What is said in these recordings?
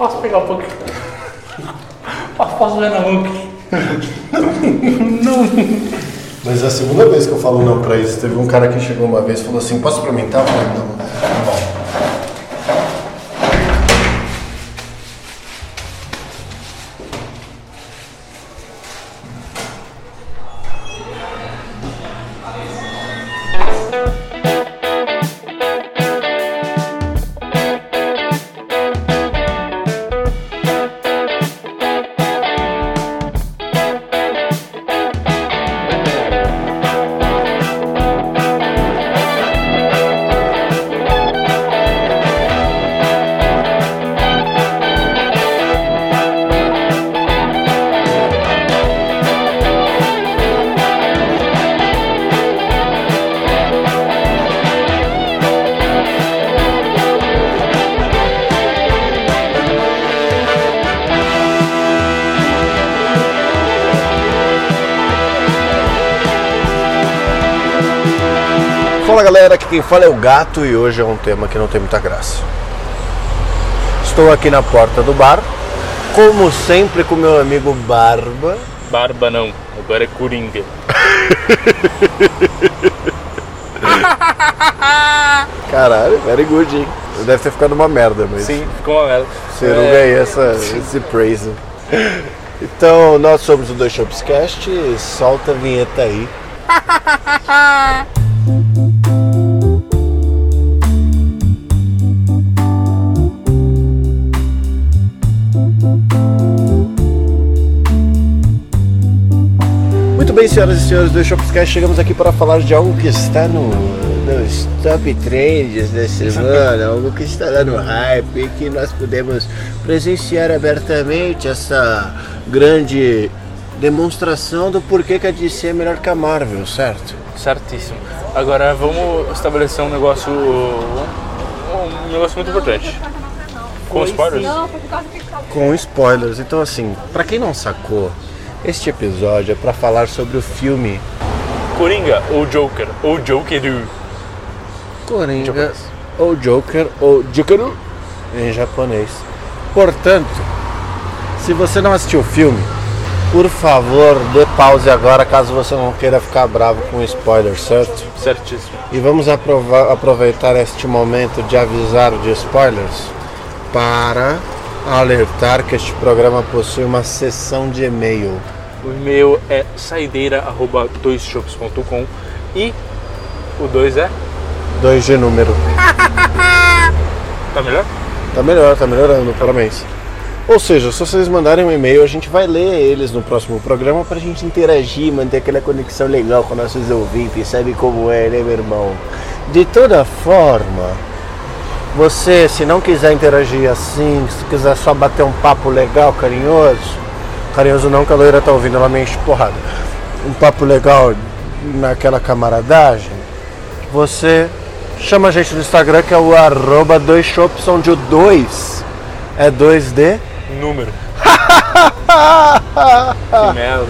Posso pegar um pouquinho? Posso, posso ver na Hulk? Mas é a segunda vez que eu falo não pra isso. Teve um cara que chegou uma vez e falou assim, posso experimentar? Eu falei, não, quem fala é o Gato e hoje é um tema que não tem muita graça. Estou aqui na porta do bar, como sempre com meu amigo Barba. Barba não, agora é Coringa. Caralho, very good, hein? Deve ter ficado uma merda, mas Sim, ficou uma merda. você não É, ganhei essa, esse praise. Então, nós somos o Dois Shopscast, solta a vinheta aí. senhoras e senhores do Shopscast, chegamos aqui para falar de algo que está no, nos top trends da semana, algo que está lá no hype e que nós podemos presenciar abertamente essa grande demonstração do porquê que a DC é melhor que a Marvel, certo? Certíssimo. Agora vamos estabelecer um negócio. Um negócio muito importante. Com spoilers? Com spoilers. Então, assim, para quem não sacou, este episódio é para falar sobre o filme Coringa ou Joker? Ou Jokeru? Coringa ou Joker ou Jokeru em japonês. Portanto, se você não assistiu o filme, por favor, dê pause agora caso você não queira ficar bravo com spoiler, certo? Certíssimo. E vamos aproveitar este momento de avisar de spoilers para alertar que este programa possui uma sessão de e-mail. O e-mail é saideira.doisshops.com e o 2 é. 2 de número. Tá melhor? Tá melhor, tá melhorando, parabéns. Ou seja, se vocês mandarem um e-mail, a gente vai ler eles no próximo programa pra gente interagir, manter aquela conexão legal com nossos ouvintes, sabe como é, né, meu irmão? De toda forma, você, se não quiser interagir assim, se quiser só bater um papo legal, carinhoso, carinhoso não, que a loira tá ouvindo, ela me enche porrada. Um papo legal naquela camaradagem, você chama a gente no Instagram que é o arroba dois shops, onde o 2 é 2D. Número. que merda.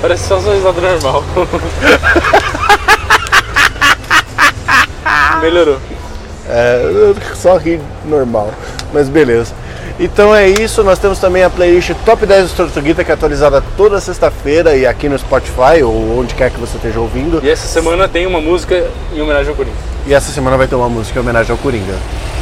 Parece só sua risada normal. Melhorou. É, só rir normal, mas beleza. Então é isso, nós temos também a playlist Top 10 do Tortuguita que é atualizada toda sexta-feira e aqui no Spotify ou onde quer que você esteja ouvindo. E essa semana tem uma música em homenagem ao Coringa. E essa semana vai ter uma música em homenagem ao Coringa.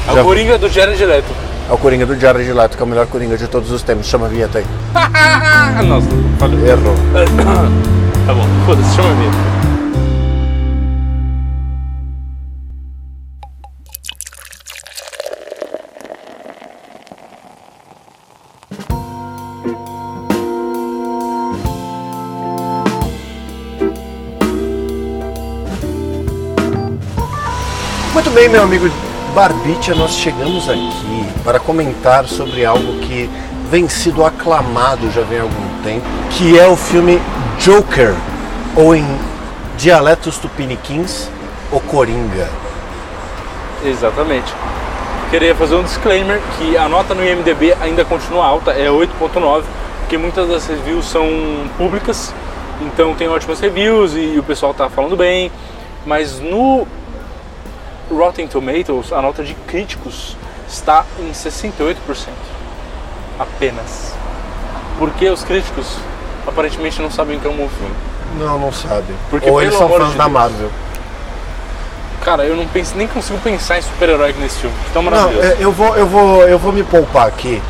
Ao Já- Coringa do Jared Leto. Ao Coringa do Jared Leto, que é o melhor Coringa de todos os tempos. Chama a vinheta aí. Nossa, falei. Errou. Tá bom, foda-se, chama a minha. Bem, meu amigo Barbicha, nós chegamos aqui para comentar sobre algo que vem sido aclamado já vem há algum tempo, que é o filme Joker, ou em dialetos tupiniquins, O Coringa. Exatamente. Queria fazer um disclaimer que a nota no IMDB ainda continua alta, é 8.9, porque muitas das reviews são públicas, então tem ótimas reviews e o pessoal tá falando bem, mas no Rotten Tomatoes a nota de críticos está em 68%. Apenas. Porque os críticos aparentemente não sabem que é um bom filme. Não, não sabe. Porque, Ou eles são fãs de da Deus. Marvel. Cara, eu não penso, nem consigo pensar em super-herói nesse filme. Tão Não, maravilhoso. é, eu vou, eu vou, eu vou me poupar aqui.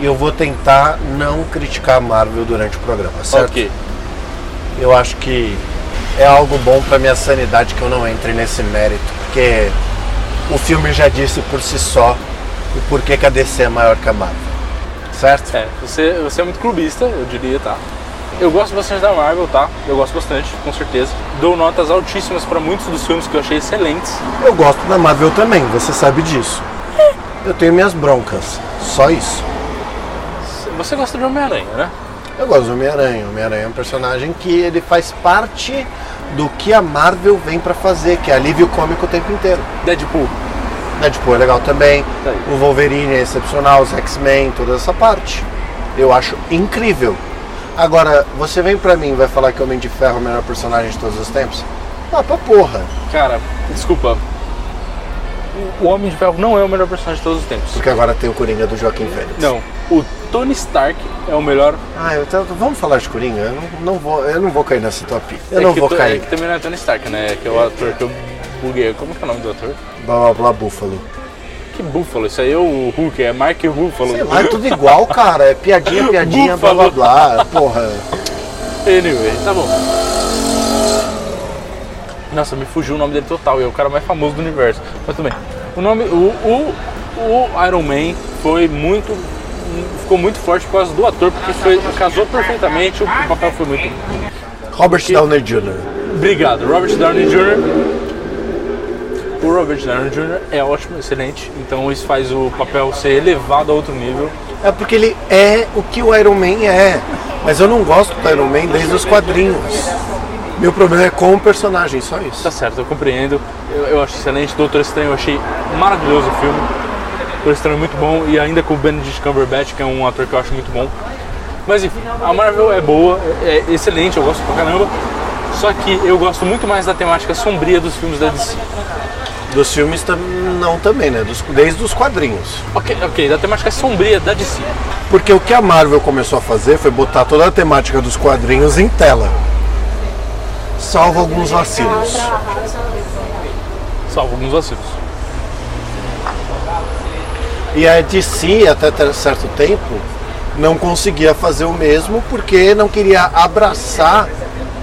E eu vou tentar não criticar a Marvel durante o programa, certo? Ok. Eu acho que é algo bom pra minha sanidade que eu não entre nesse mérito, porque o filme já disse por si só o porquê que a DC é maior que a Marvel. Certo? É, você, você é muito clubista, eu diria, tá? Eu gosto bastante da Marvel, tá? Eu gosto bastante, com certeza. Dou notas altíssimas pra muitos dos filmes que eu achei excelentes. Eu gosto da Marvel também, você sabe disso. Eu tenho minhas broncas, só isso. Você gosta de Homem-Aranha, né? Eu gosto do Homem-Aranha. O Homem-Aranha é um personagem que ele faz parte do que a Marvel vem pra fazer, que é alívio cômico o tempo inteiro. Deadpool. Deadpool é legal também. Tá. O Wolverine é excepcional, os X-Men, toda essa parte. Eu acho incrível. Agora, você vem pra mim e vai falar que o Homem de Ferro é o melhor personagem de todos os tempos? Ah, pra porra. Cara, desculpa. O Homem de Ferro não é o melhor personagem de todos os tempos. Porque agora tem o Coringa do Joaquim Fênix. Não. O Tony Stark é o melhor. Ah, eu tô- vamos falar de Coringa? Eu não, não vou, eu não vou cair nessa pica. Eu é não vou to- cair. É que também não é Tony Stark, né? Que é o ator que eu buguei. Como que é o nome do ator? Blá blá blá Búfalo. Que Buffalo. Isso aí é o Hulk, é Mark Ruffalo. Sei lá, é tudo igual, cara. É piadinha, piadinha, blá blá blá. Porra. Anyway, tá bom. Nossa, me fugiu o nome dele total. E é o cara mais famoso do universo. Mas bem. O nome. O, o, o Iron Man foi muito. Ficou muito forte por causa do ator, porque foi, casou perfeitamente, o papel foi muito. Robert Downey Jr. Obrigado, Robert Downey Jr. O Robert Downey Jr. é ótimo, excelente, então isso faz o papel ser elevado a outro nível. É porque ele é o que o Iron Man é. Mas eu não gosto do Iron Man desde os quadrinhos. Meu problema é com o personagem, só isso. Tá certo, eu compreendo. Eu, eu acho excelente. Doutor Estranho, eu achei maravilhoso o filme. Doutor Estranho é muito bom. E ainda com o Benedict Cumberbatch, que é um ator que eu acho muito bom. Mas enfim, a Marvel é boa, é excelente, eu gosto pra caramba. Só que eu gosto muito mais da temática sombria dos filmes da DC. Dos filmes não também, né? Dos- desde os quadrinhos. Ok, ok, da temática sombria da DC. Porque o que a Marvel começou a fazer foi botar toda a temática dos quadrinhos em tela. Salvo alguns vacilos. Salvo alguns vacilos. E a DC, até certo tempo, não conseguia fazer o mesmo porque não queria abraçar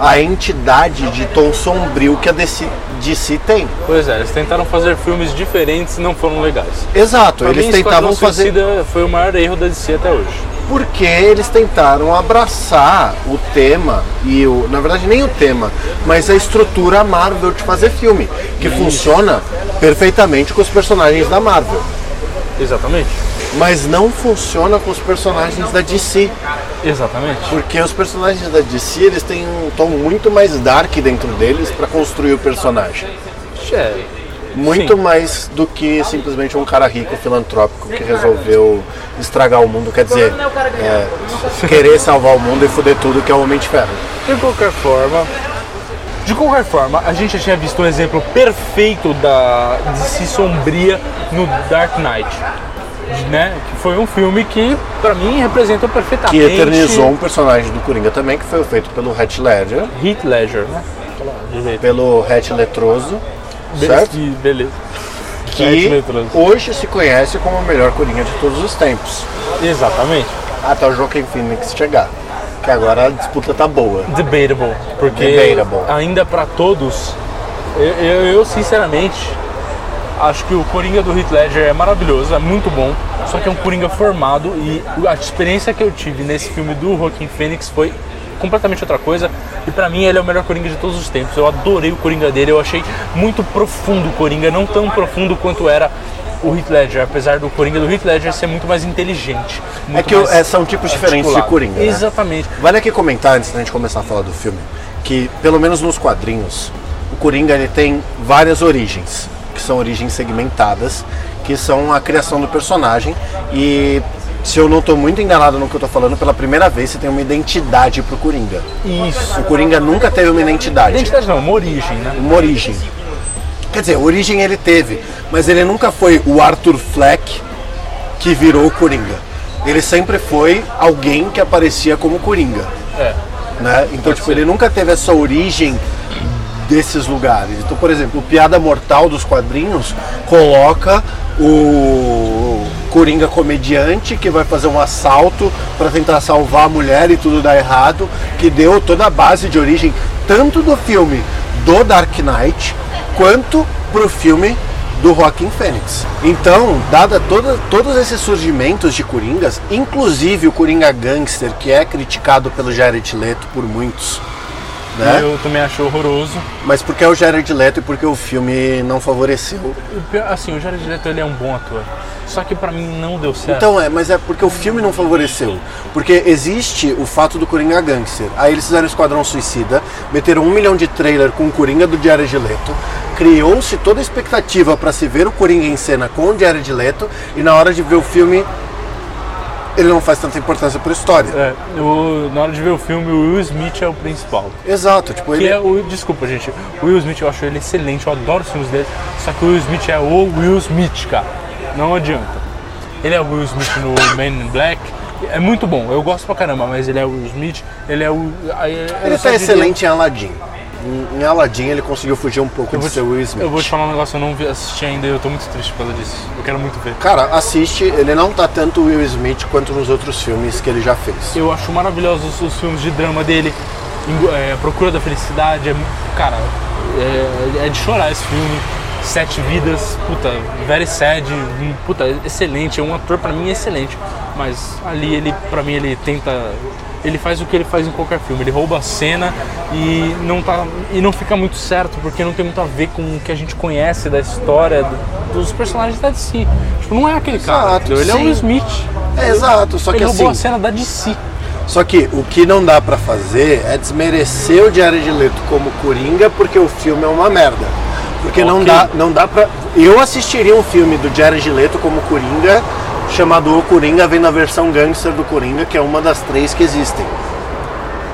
a entidade de tom sombrio que a DC, DC tem. Pois é, eles tentaram fazer filmes diferentes e não foram legais. Exato, Pra eles mim, tentavam fazer. Foi o maior erro da DC até hoje. Porque eles tentaram abraçar o tema e o, na verdade nem o tema, mas a estrutura Marvel de fazer filme, que funciona perfeitamente com os personagens da Marvel, Exatamente. mas não funciona com os personagens da DC, Exatamente. porque os personagens da DC eles têm um tom muito mais dark dentro deles para construir o personagem, É, muito Sim. mais do que simplesmente um cara rico filantrópico que resolveu estragar o mundo, quer dizer, é, querer salvar o mundo e foder tudo que é o Homem de Ferro. De qualquer forma, de qualquer forma, a gente já tinha visto um exemplo perfeito da DC sombria no Dark Knight, né? Que foi um filme que, pra mim, representa perfeitamente. que eternizou um personagem do Coringa também, que foi feito pelo Heath Ledger, Heath Ledger, né? Pelo Heath Letroso, certo? Be- Beleza. Heath Que hoje se conhece como o melhor Coringa de todos os tempos, Exatamente. até o Joaquin Phoenix chegar, que agora a disputa tá boa. Debatable. Porque Debatable. ainda pra todos, eu, eu, eu, sinceramente acho que o Coringa do Heath Ledger é maravilhoso, é muito bom. Só que é um Coringa formado e a experiência que eu tive nesse filme do Joaquin Phoenix foi completamente outra coisa. E pra mim ele é o melhor Coringa de todos os tempos. Eu adorei o Coringa dele, eu achei muito profundo o Coringa, não tão profundo quanto era o Heath Ledger, apesar do Coringa do Heath Ledger ser muito mais inteligente. É muito que o- mais é, são tipos diferentes de articulado. Coringa, né? Exatamente. Vale aqui comentar, antes da gente começar a falar do filme, que pelo menos nos quadrinhos, o Coringa ele tem várias origens, que são origens segmentadas, que são a criação do personagem e se eu não estou muito enganado no que eu estou falando, pela primeira vez você tem uma identidade pro Coringa. Isso. O Coringa nunca teve uma identidade, Identidade não, uma origem, né? uma origem. Quer dizer, origem ele teve, mas ele nunca foi o Arthur Fleck que virou o Coringa. ele sempre foi alguém que aparecia como Coringa. É. Né? Então, tipo, ser. ele nunca teve essa origem desses lugares. Então, por exemplo, o Piada Mortal dos quadrinhos coloca o Coringa comediante que vai fazer um assalto para tentar salvar a mulher e tudo dá errado, que deu toda a base de origem tanto do filme do Dark Knight quanto pro filme do Joaquin Phoenix. Então, dada toda, todos esses surgimentos de Coringas, inclusive o Coringa Gangster, que é criticado pelo Jared Leto por muitos, né? Eu também acho horroroso. Mas porque é o Jared Leto e porque o filme não favoreceu. Assim, o Jared Leto ele é um bom ator. Só que pra mim não deu certo. Então é, mas é porque o filme não favoreceu. Porque existe o fato do Coringa Gangster. Aí eles fizeram Esquadrão Suicida, meteram um milhão de trailer com o Coringa do Jared Leto, criou-se toda a expectativa para se ver o Coringa em cena com o Jared Leto, e na hora de ver o filme, ele não faz tanta importância para a história. É, eu- na hora de ver o filme, o Will Smith é o principal. Exato, tipo, ele é o. Desculpa, gente. O Will Smith eu acho ele excelente, eu adoro os filmes dele. Só que o Will Smith é o Will Smith, cara. Não adianta. Ele é o Will Smith no Man in Black. É muito bom, eu gosto pra caramba, mas ele é o Will Smith, ele é o. ele tá diria- excelente em Aladdin. Em, Aladdin ele conseguiu fugir um pouco Eu de ser Will Smith. eu vou te falar um negócio, eu não vi, assisti ainda e eu tô muito triste por causa disso. Eu quero muito ver. Cara, assiste, ele não tá tanto Will Smith quanto nos outros filmes que ele já fez. Eu acho maravilhosos os, filmes de drama dele. É, Procura da Felicidade, é, cara, é, é de chorar esse filme. Sete Vidas, puta, very sad, puta, excelente, é um ator pra mim excelente. Mas ali ele, pra mim, ele tenta. Ele faz o que ele faz em qualquer filme, ele rouba a cena e não, tá, e não fica muito certo, porque não tem muito a ver com o que a gente conhece da história do- dos personagens da DC. Tipo, não é aquele cara, Exato, ele é o sim. Will Smith. É, exato, só que Ele roubou a assim, cena da DC. só que o que não dá pra fazer é desmerecer o Jared Leto como Coringa porque o filme é uma merda. Porque não Ok. dá, não dá pra. Eu assistiria um filme do Jared Leto como Coringa chamado O Coringa, vendo a versão gangster do Coringa, que é uma das três que existem.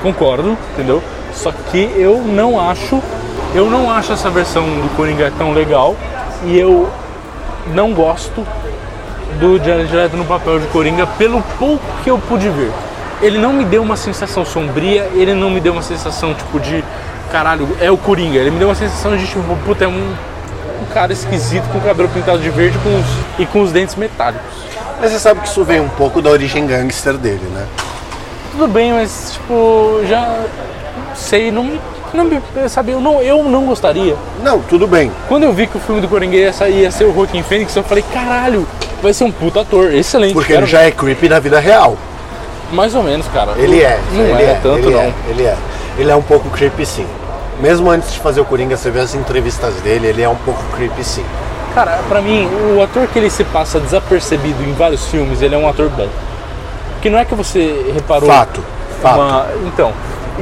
Concordo, entendeu? Só que eu não acho, eu não acho essa versão do Coringa tão legal e eu não gosto do Jared Leto no papel de Coringa pelo pouco que eu pude ver. Ele não me deu uma sensação sombria, ele não me deu uma sensação tipo de caralho, é o Coringa. Ele me deu uma sensação de tipo, puta, é um cara esquisito com o cabelo pintado de verde com os- e com os dentes metálicos. Mas você sabe que isso vem um pouco da origem gangster dele, né? Tudo bem, mas tipo, já sei, não, me- não me, sabe, eu não, eu não gostaria. Não, tudo bem. Quando eu vi que o filme do Coringa ia, sair, ia ser o Joaquin Phoenix, eu falei, caralho, vai ser um puta ator, excelente. Porque ele já é creepy na vida real. Mais ou menos, cara. Ele é, Não ele é, é, tanto ele não. é, ele é. Ele é um pouco creepy sim. Mesmo antes de fazer o Coringa, você vê as entrevistas dele, ele é um pouco creepy sim. Cara, pra mim, o ator que ele se passa desapercebido em vários filmes, ele é um ator bom. Que não é que você reparou. Fato, fato. uma- Então,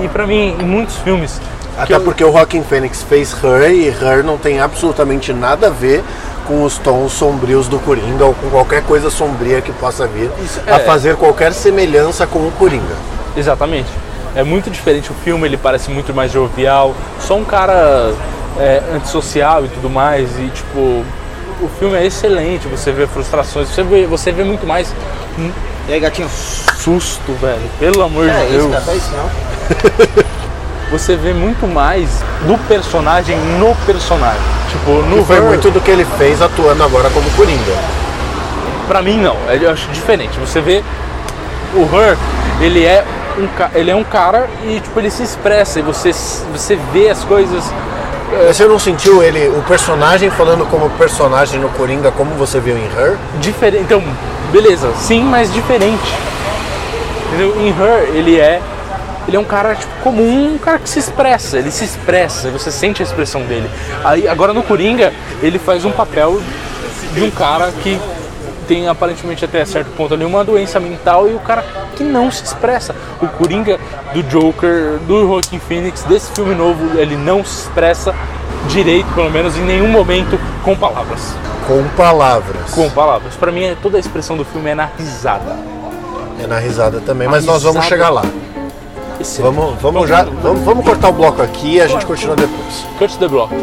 e pra mim, em muitos filmes. Até eu- porque o Joaquin Phoenix fez Her e Her não tem absolutamente nada a ver com os tons sombrios do Coringa ou com qualquer coisa sombria que possa vir Isso a é. fazer qualquer semelhança com o Coringa. Exatamente. É muito diferente o filme, ele parece muito mais jovial. Só um cara é, antissocial e tudo mais. E tipo, o filme é excelente, você vê frustrações, você vê, você vê muito mais E aí, gatinho? susto, velho. Pelo amor É de isso, Deus. cara, é isso não. Você vê muito mais do personagem no personagem. Tipo, no Que foi Her, muito do que ele fez atuando agora como Coringa. Pra mim não, eu acho diferente. Você vê o Her, ele é um, ele é um cara e tipo ele se expressa e você você vê as coisas Mas Você não sentiu ele, o personagem falando como personagem no Coringa, como você viu em Her? diferente. Então, beleza, sim, mas diferente. Entendeu? Em Her, ele é ele é um cara tipo, comum, um cara que se expressa, ele se expressa, você sente a expressão dele. Aí agora no Coringa, ele faz um papel de um cara que tem aparentemente até certo ponto ali uma doença mental e o cara que não se expressa. O Coringa do Joker, do Joaquin Phoenix, desse filme novo, ele não se expressa direito, pelo menos em nenhum momento, com palavras. Com palavras. Com palavras. Pra mim, é- toda a expressão do filme é na risada. É na risada também, mas A nós vamos risada- chegar lá. Excelente. Vamos, vamos já, vamos, vamos cortar o bloco aqui e a gente continua depois. Cut the block.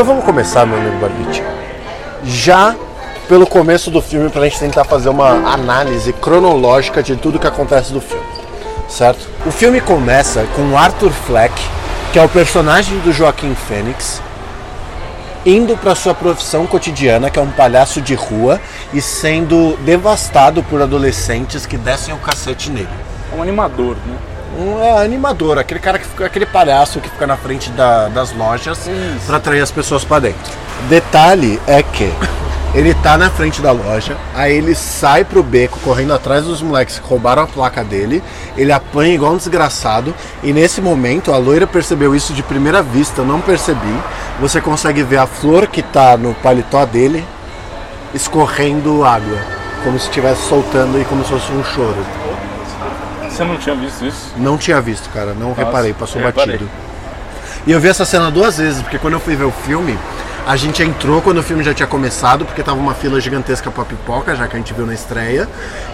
Então vamos começar, meu amigo Barbite. Já pelo começo do filme, pra gente tentar fazer uma análise cronológica de tudo que acontece do filme. Certo? O filme começa com Arthur Fleck, que é o personagem do Joaquim Fênix, indo para sua profissão cotidiana, que é um palhaço de rua, e sendo devastado por adolescentes que descem o cacete nele. É um animador, né? Um é, animador, aquele cara que fica, aquele palhaço que fica na frente da- das lojas para atrair as pessoas para dentro. Detalhe é que ele tá na frente da loja, aí ele sai pro beco correndo atrás dos moleques que roubaram a placa dele, ele apanha igual um desgraçado, e nesse momento a loira percebeu isso de primeira vista, eu não percebi. Você consegue ver a flor que tá no paletó dele escorrendo água, como se estivesse soltando e como se fosse um choro. Você não tinha visto isso? Não tinha visto, cara, não reparei, passou reparei. batido. E eu vi essa cena duas vezes, porque quando eu fui ver o filme, a gente entrou quando o filme já tinha começado, porque tava uma fila gigantesca pra pipoca, já que a gente viu na estreia.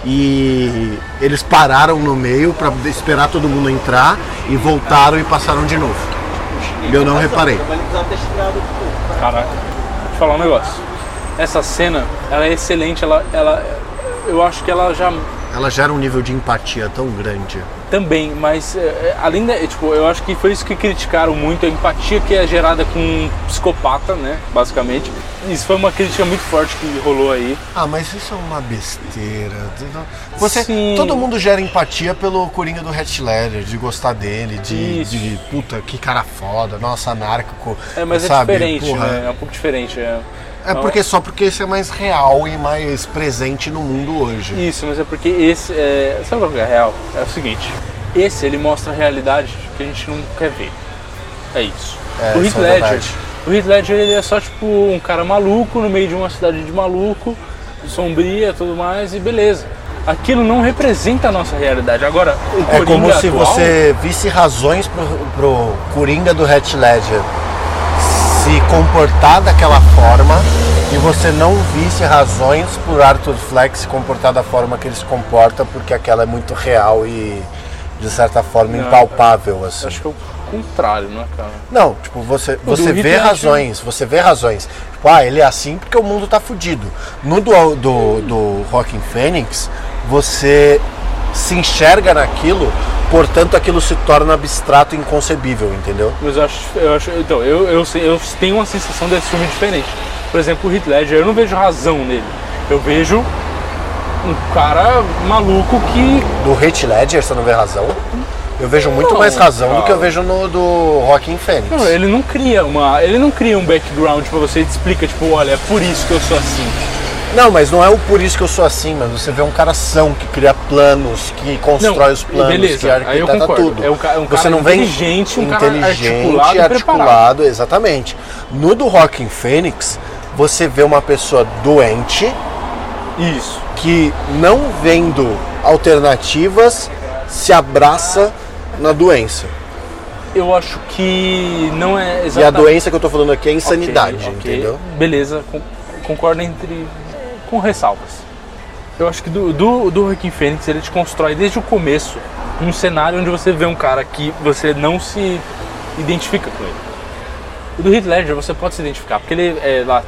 E eles pararam no meio pra esperar todo mundo entrar e voltaram e passaram de novo. E eu não reparei. Caraca. Vou te falar um negócio. Essa cena, ela é excelente, ela, ela, eu acho que ela já Ela gera um nível de empatia tão grande. também, mas é, é, além da, é, tipo, eu acho que foi isso que criticaram muito, a empatia que é gerada com um psicopata, né, basicamente. Isso foi uma crítica muito forte que rolou aí. Ah, mas isso é uma besteira. Você, Sim. todo mundo gera empatia pelo Coringa do Heath Ledger, de gostar dele, de, de puta, que cara foda, nossa, anárquico. É, mas sabe? é diferente, Porra, né? É um pouco diferente. É, É porque só porque esse é mais real e mais presente no mundo hoje. Isso, mas é porque esse. É, sabe qual que é real? É o seguinte: esse ele mostra a realidade que a gente não quer ver. É isso. É, o Heath é Ledger. verdade. o Heath Ledger ele é só tipo um cara maluco no meio de uma cidade de maluco, sombria tudo mais, e beleza. Aquilo não representa a nossa realidade. Agora, o É Coringa como se atual, você visse razões pro, pro Coringa do Heath Ledger se comportar daquela forma e você não visse razões por Arthur Fleck se comportar da forma que ele se comporta porque aquela é muito real e de certa forma Não, impalpável assim. Acho que é o contrário, né, cara? Não, tipo, você, você vê Ledger- razões, você vê razões. Tipo, ah, ele é assim porque o mundo tá fudido. No do, do, do Rockin' Phoenix, você se enxerga naquilo, portanto aquilo se torna abstrato e inconcebível, entendeu? Mas eu acho, eu acho então, eu, eu, eu tenho uma sensação desse filme diferente. Por exemplo, o Heath Ledger, eu não vejo razão nele. Eu vejo um cara maluco que Do Heath Ledger, você não vê razão? Eu vejo muito Não, mais razão do cara. que eu vejo no do Rockin' Phoenix. Não, ele não cria uma. Ele não cria um background pra você e te explica, tipo, olha, é por isso que eu sou assim. Não, mas não é o por isso que eu sou assim, mas você vê um cara são que cria planos, que constrói Não, os planos, beleza, que aí eu arquiteta tudo. É um é um você cara não vê inteligente, um cara inteligente, articulado e articulado, exatamente. No do Rockin' Phoenix, você vê uma pessoa doente Isso. que não vendo alternativas se abraça na doença. Eu acho que não é E a exatamente. doença que eu tô falando aqui é insanidade, Ok, ok. entendeu? Beleza, con- concordo entre. Com ressalvas. Eu acho que do, do, do Joaquin Phoenix ele te constrói desde o começo um cenário onde você vê um cara que você não se identifica com ele. O do Heath Ledger você pode se identificar, porque ele é lá,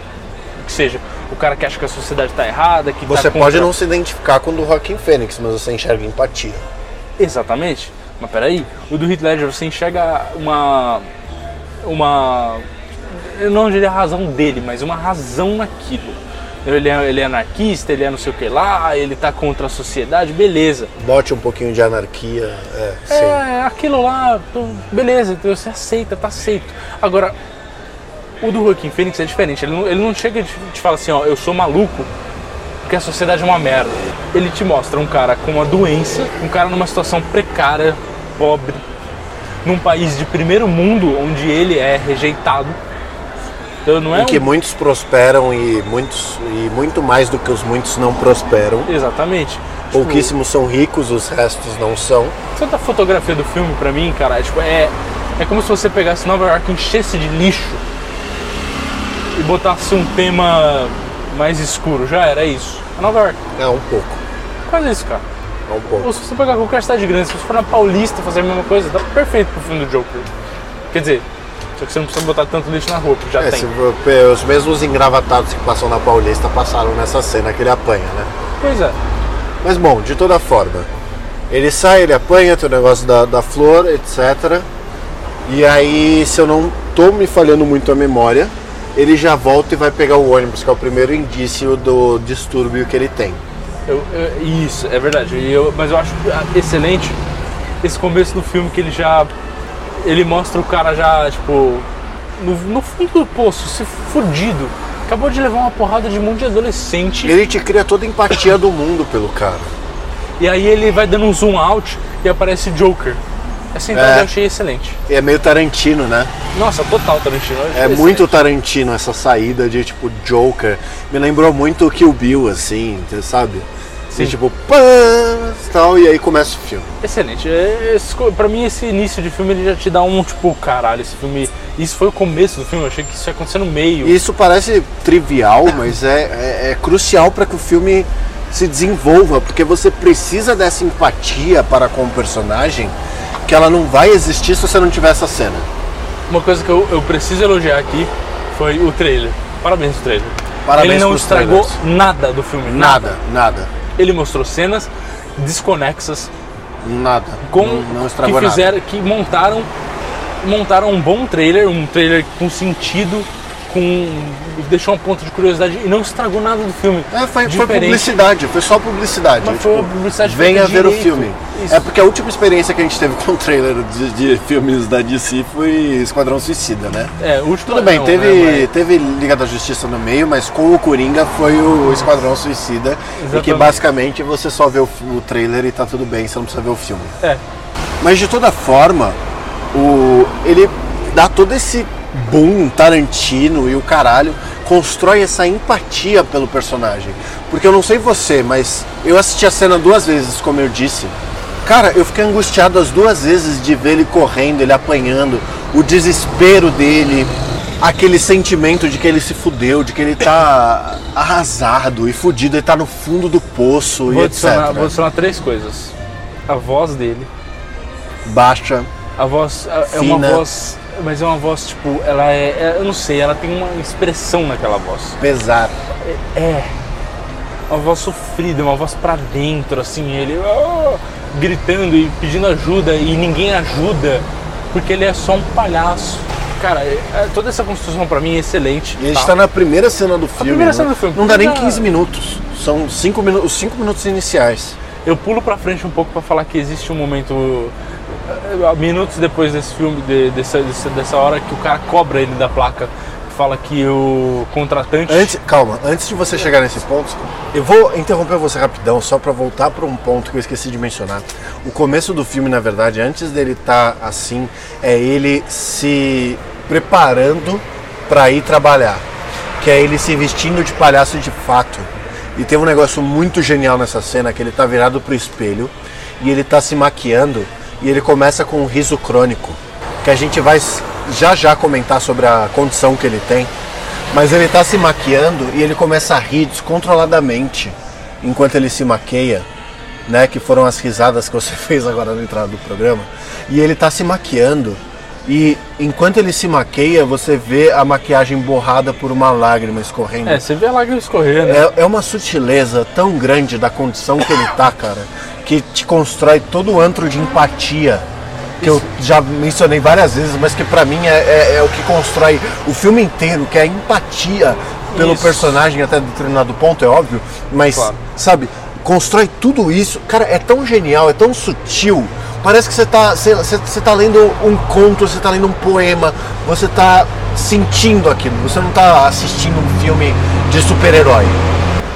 que seja, o cara que acha que a sociedade está errada, que Você tá pode contra- não se identificar com o do Rockin' Phoenix, mas você enxerga empatia. Exatamente. Mas peraí, o do Heath Ledger você enxerga uma. Uma. Eu não diria a razão dele, mas uma razão naquilo. Ele é, ele é anarquista, ele é não sei o que lá, ele tá contra a sociedade, beleza. Bote um pouquinho de anarquia, é. É, aquilo lá, beleza, então você aceita, tá aceito. Agora, o do Joaquim Phoenix é diferente, ele não, ele não chega e te, te fala assim, ó, eu sou maluco porque a sociedade é uma merda. Ele te mostra um cara com uma doença, um cara numa situação precária, pobre, num país de primeiro mundo onde ele é rejeitado. Então não é Em que um- muitos prosperam e muitos e muito mais do que os muitos não prosperam. Exatamente. Tipo, Pouquíssimos são ricos, os restos não são. Tanta fotografia do filme pra mim, cara, é, tipo, é, é como se você pegasse Nova York, enchesse de lixo e botasse um tema mais escuro. Já era isso. É Nova York. É um pouco, Quase isso, cara. é um pouco. Ou se você pegar qualquer cidade grande, se você for na Paulista fazer a mesma coisa, tá perfeito pro filme do Joker. Quer dizer, Só que você não precisa botar tanto lixo na roupa, já É, tem. se os mesmos engravatados que passam na Paulista passaram nessa cena que ele apanha, né? Pois é. Mas bom, de toda forma, ele sai, ele apanha, tem o negócio da, da flor, etc. E aí, se eu não tô me falhando muito a memória, ele já volta e vai pegar o ônibus, que é o primeiro indício do distúrbio que ele tem. Eu- eu- isso, é verdade. Eu- mas eu acho excelente esse começo do filme que ele já. Ele mostra o cara já, tipo, no, no fundo do poço, se fudido. Acabou de levar uma porrada de monte de adolescente. Ele te cria toda a empatia do mundo pelo cara. E aí ele vai dando um zoom out e aparece Joker. Essa entrada É. eu achei excelente. E é meio Tarantino, né? Nossa, total Tarantino. É excelente. muito Tarantino essa saída de tipo Joker. Me lembrou muito o Kill Bill, assim, sabe? Assim, Sim. tipo, pã, tal, e aí começa o filme. Excelente. É, Esse, pra mim, esse início de filme ele já te dá um tipo, caralho, esse filme. Isso foi o começo do filme, eu achei que isso ia acontecer no meio. E isso parece trivial, mas é, é, é crucial para que o filme se desenvolva, porque você precisa dessa empatia para com o personagem, que ela não vai existir se você não tiver essa cena. Uma coisa que eu, eu preciso elogiar aqui foi o trailer. Parabéns trailer. Parabéns Ele não estragou trailers. nada do filme. Nada, nada, Ele mostrou cenas desconexas nada. com não, não que estragou nada. fizeram, que montaram montaram um bom trailer, um trailer com sentido, com deixou um ponto de curiosidade e não estragou nada do filme. É, foi, foi publicidade, foi só publicidade. Mas tipo, foi uma publicidade Venha ver o direito. filme. Isso. É porque a última experiência que a gente teve com o trailer de, de filmes da DC foi Esquadrão Suicida, né? É, o último Tudo bem, não, teve, né, teve Liga da Justiça no meio, mas com o Coringa foi o Esquadrão Suicida. E que Exatamente. basicamente você só vê o, o trailer e tá tudo bem, você não precisa ver o filme. mas- É, Mas de toda forma, o, ele dá todo esse boom Tarantino e o caralho, constrói essa empatia pelo personagem. Porque eu não sei você, mas eu assisti a cena duas vezes, como eu disse. Cara, eu fiquei angustiado as duas vezes de ver ele correndo, ele apanhando, o desespero dele, aquele sentimento de que ele se fudeu, de que ele tá arrasado e fudido, ele tá no fundo do poço vou e etc. adicionar, vou adicionar três coisas. A voz dele, Baixa, a voz é- é uma voz, mas é uma voz tipo, ela é, é- eu não sei, ela tem uma expressão naquela voz. pesar. É. Uma voz sofrida, uma voz pra dentro, assim, ele "Ah", gritando e pedindo ajuda e ninguém ajuda, porque ele é só um palhaço. Cara, é- é- toda essa construção pra mim é excelente. E a gente tá? está na primeira cena do filme. primeira né? cena do filme. Não dá nem Já- 15 minutos. São cinco minu os 5 minutos iniciais. Eu pulo pra frente um pouco pra falar que existe um momento, minutos depois desse filme, de- dessa, dessa, hora que o cara cobra ele da placa, fala que o contratante. Antes, calma, antes de você chegar nesse ponto, eu vou interromper você rapidão, só para voltar para um ponto que eu esqueci de mencionar. O começo do filme, na verdade, antes dele estar assim, é ele se preparando para ir trabalhar. Que é ele se vestindo de palhaço de fato. E tem um negócio muito genial nessa cena que ele tá virado pro espelho e ele tá se maquiando e ele começa com um riso crônico, que a gente vai já já comentar sobre a condição que ele tem. Mas ele tá se maquiando e ele começa a rir descontroladamente enquanto ele se maqueia, né? Que foram as risadas que você fez agora na entrada do programa. E ele tá se maquiando e enquanto ele se maqueia, você vê a maquiagem borrada por uma lágrima escorrendo. É, você vê a lágrima escorrendo. É, é uma sutileza tão grande da condição que ele tá, cara, que te constrói todo o antro de empatia. Que eu já mencionei várias vezes, mas que pra mim é, é- é o que constrói o filme inteiro, que é a empatia pelo Isso. personagem até determinado ponto, é óbvio, mas, Claro. sabe, constrói tudo isso. Cara, é tão genial, é tão sutil. Parece que você tá, você, você- tá lendo um conto, você tá lendo um poema, você tá sentindo aquilo, você não tá assistindo um filme de super-herói.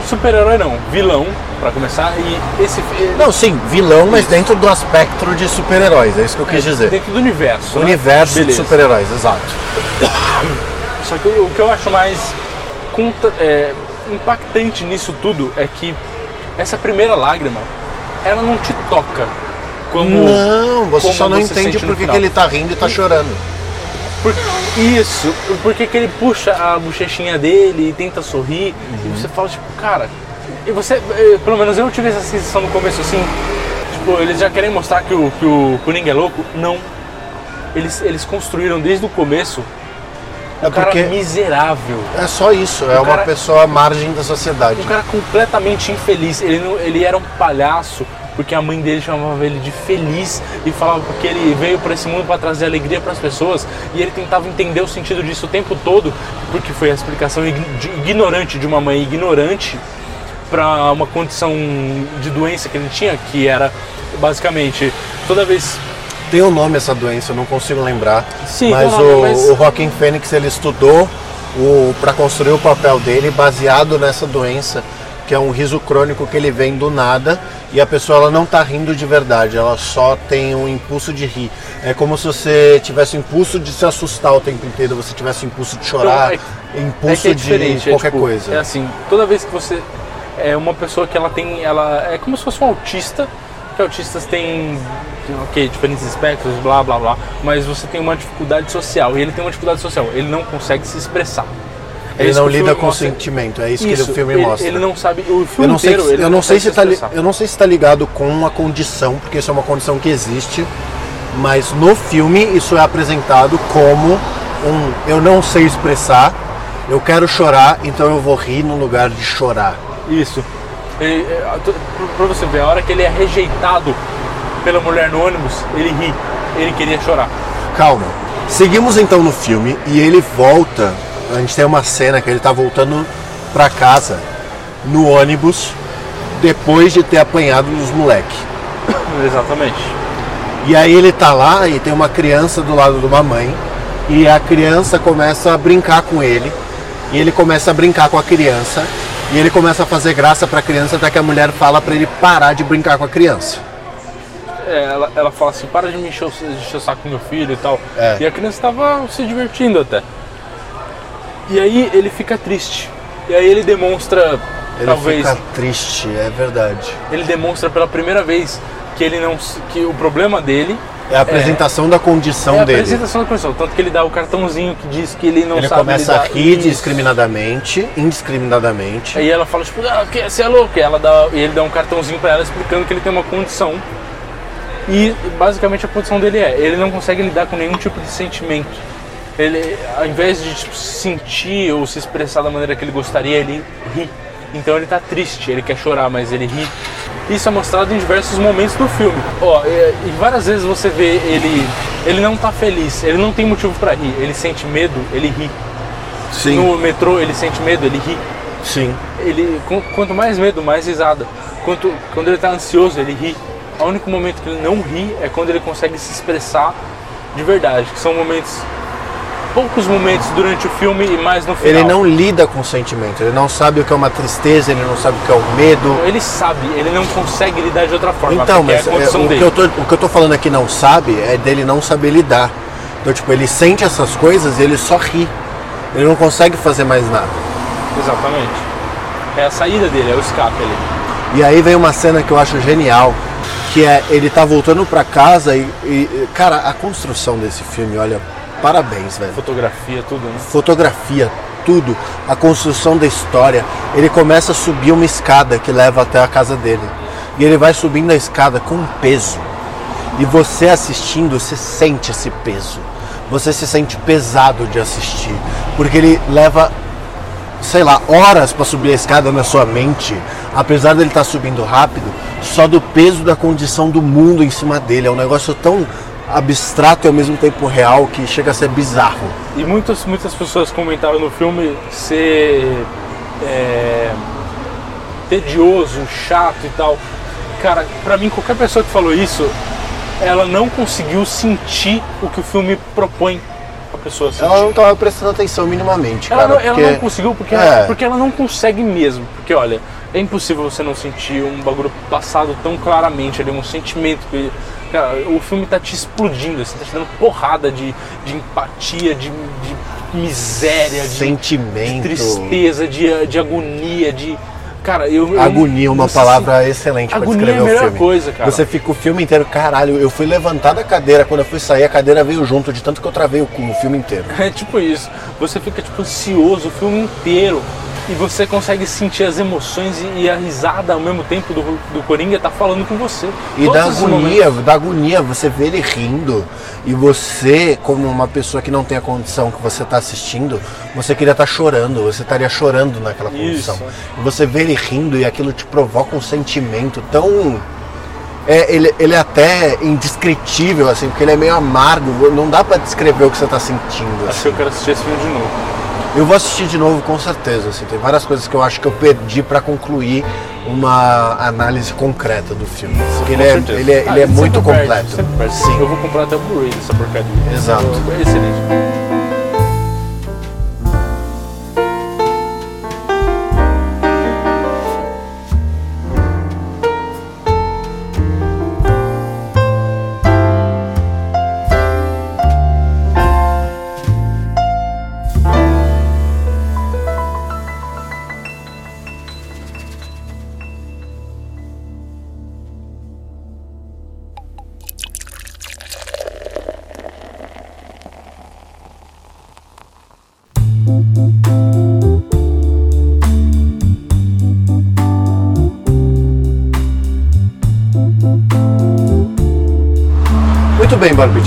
Super-herói não, vilão, pra começar, e esse. Não, sim, vilão, mas dentro do aspecto de super-heróis, é isso que eu quis dizer. Dentro do universo. né? Universo de Beleza. super-heróis, exato. Só que o, que eu acho mais é, impactante nisso tudo é que essa primeira lágrima, ela não te toca. Como, Não, você como só não você entende por que ele tá rindo e tá chorando. Por- isso, porque que ele puxa a bochechinha dele e tenta sorrir, e você fala, tipo, cara, e você, eh, pelo menos eu tive essa sensação no começo assim, tipo, eles já querem mostrar que o, que o Coringa é louco? Não. eles, eles construíram desde o começo É um cara porque miserável. é só isso, é uma cara- pessoa à margem da sociedade. Um cara completamente infeliz. Ele, não, ele era um palhaço porque a mãe dele chamava ele de feliz e falava porque ele veio para esse mundo para trazer alegria para as pessoas e ele tentava entender o sentido disso o tempo todo porque foi a explicação ignorante de uma mãe ignorante para uma condição de doença que ele tinha que era basicamente toda vez Tem um nome essa doença, eu não consigo lembrar. Sim, mas, nome, o, mas- o Joaquin Phoenix ele estudou o para construir o papel dele baseado nessa doença, que é um riso crônico que ele vem do nada e a pessoa ela não tá rindo de verdade, ela só tem um impulso de rir. É como se você tivesse o impulso de se assustar o tempo inteiro, você tivesse o impulso de chorar, Então, é- impulso é é de é, qualquer tipo, coisa. É assim, toda vez que você é uma pessoa que ela tem, ela é como se fosse um autista, que autistas têm, ok, diferentes espectros, blá blá blá, mas você tem uma dificuldade social e ele tem uma dificuldade social, ele não consegue se expressar. É ele isso não lida com mostra. sentimento, é isso, Isso, que o filme ele, mostra. Ele não sabe, o Eu filme não, sei, inteiro, ele eu, não sei se tá, li- eu não sei se está ligado com uma condição, porque isso é uma condição que existe, mas no filme isso é apresentado como um eu não sei expressar, eu quero chorar, então eu vou rir no lugar de chorar. Isso. Ele, é, pra- pra você ver, a hora que ele é rejeitado pela mulher no ônibus, ele ri, ele queria chorar. Calma. Seguimos então no filme e ele volta. A gente tem uma cena que ele tá voltando pra casa no ônibus depois de ter apanhado os moleques. Exatamente. E aí ele tá lá e tem uma criança do lado de uma mãe e a criança começa a brincar com ele e ele começa a brincar com a criança e ele começa a fazer graça pra criança até que a mulher fala pra ele parar de brincar com a criança. É, ela, ela fala assim, para de me encher o, de encher o saco do meu filho e tal. É. E a criança estava se divertindo até. E aí ele fica triste. E aí ele demonstra, Ele talvez, fica triste, é verdade. ele demonstra pela primeira vez que ele não que o problema dele É a apresentação da condição é a dele. apresentação da condição, tanto que ele dá o cartãozinho que diz que ele não Ele sabe começa a lidar- rir Isso. indiscriminadamente, indiscriminadamente. Aí ela fala, tipo, ah, você é louco. E, ela dá, e ele dá um cartãozinho pra ela explicando que ele tem uma condição. E basicamente a condição dele é, ele não consegue lidar com nenhum tipo de sentimento. Ele, ao invés de tipo, sentir ou se expressar da maneira que ele gostaria, ele ri. Então ele tá triste, ele quer chorar, mas ele ri. Isso é mostrado em diversos momentos do filme. Ó, e, e várias vezes você vê ele, ele não tá feliz, ele não tem motivo pra rir. Ele sente medo, ele ri. Sim, No metrô ele sente medo, ele ri sim. ele qu- quanto mais medo, mais risada. Quanto, quando ele tá ansioso, ele ri. O único momento que ele não ri é quando ele consegue se expressar de verdade, que são momentos poucos momentos durante o filme e mais no final. Ele não lida com o sentimento, ele não sabe o que é uma tristeza, ele não sabe o que é o medo. ele sabe, ele não consegue lidar de outra forma, Então, porque mas é é, o, dele. que eu tô, o que eu tô falando aqui não sabe é dele não saber lidar. Então, tipo, ele sente essas coisas e ele só ri. Ele não consegue fazer mais nada. Exatamente. É a saída dele, é o escape ali. E aí vem uma cena que eu acho genial, que é ele tá voltando pra casa e, e- cara, a construção desse filme, olha, parabéns, velho. Fotografia, tudo, né? Fotografia, tudo, a construção da história. Ele começa a subir uma escada que leva até a casa dele. E ele vai subindo a escada com um peso. E você assistindo, você sente esse peso. Você se sente pesado de assistir, porque ele leva sei lá, horas para subir a escada na sua mente, apesar dele estar subindo rápido, só do peso da condição do mundo em cima dele. É um negócio tão abstrato e ao mesmo tempo real que chega a ser bizarro. E muitas, muitas pessoas comentaram no filme ser é, tedioso, chato e tal. Cara, pra mim, qualquer pessoa que falou isso, ela não conseguiu sentir o que o filme propõe a pessoa. Ela não estava prestando atenção minimamente, Ela, cara. não, ela porque- não conseguiu porque, É. porque ela não consegue mesmo. Porque olha, é impossível você não sentir um bagulho passado tão claramente ali, um sentimento que. Cara, o filme tá te explodindo, assim, tá te dando porrada de, de empatia, de, de miséria, de, sentimento. de tristeza, de, de agonia, de. Cara, eu. Agonia é uma você palavra excelente para descrever é a melhor o filme. coisa, cara. Você fica o filme inteiro, caralho, eu fui levantar da cadeira, quando eu fui sair, a cadeira veio junto, de tanto que eu travei o cu o filme inteiro. É tipo isso. Você fica tipo ansioso o filme inteiro. E você consegue sentir as emoções e, e a risada ao mesmo tempo do, do Coringa tá falando com você. E da agonia, da agonia, você vê ele rindo e você, como uma pessoa que não tem a condição que você está assistindo, você queria estar chorando, você estaria chorando naquela condição. Isso. E você vê ele rindo e aquilo te provoca um sentimento tão. É, ele, ele é até indescritível, assim, porque ele é meio amargo, não dá pra descrever o que você tá sentindo. Acho assim. que eu quero assistir esse filme de novo. Eu vou assistir de novo com certeza. Assim, tem várias coisas que eu acho que eu perdi pra concluir uma análise concreta do filme. Porque ele Com é, ele é, ele Ah, é muito perde, completo. perde. Sim. Eu vou comprar até o Blu-ray dessa porcaria. Exato. É excelente.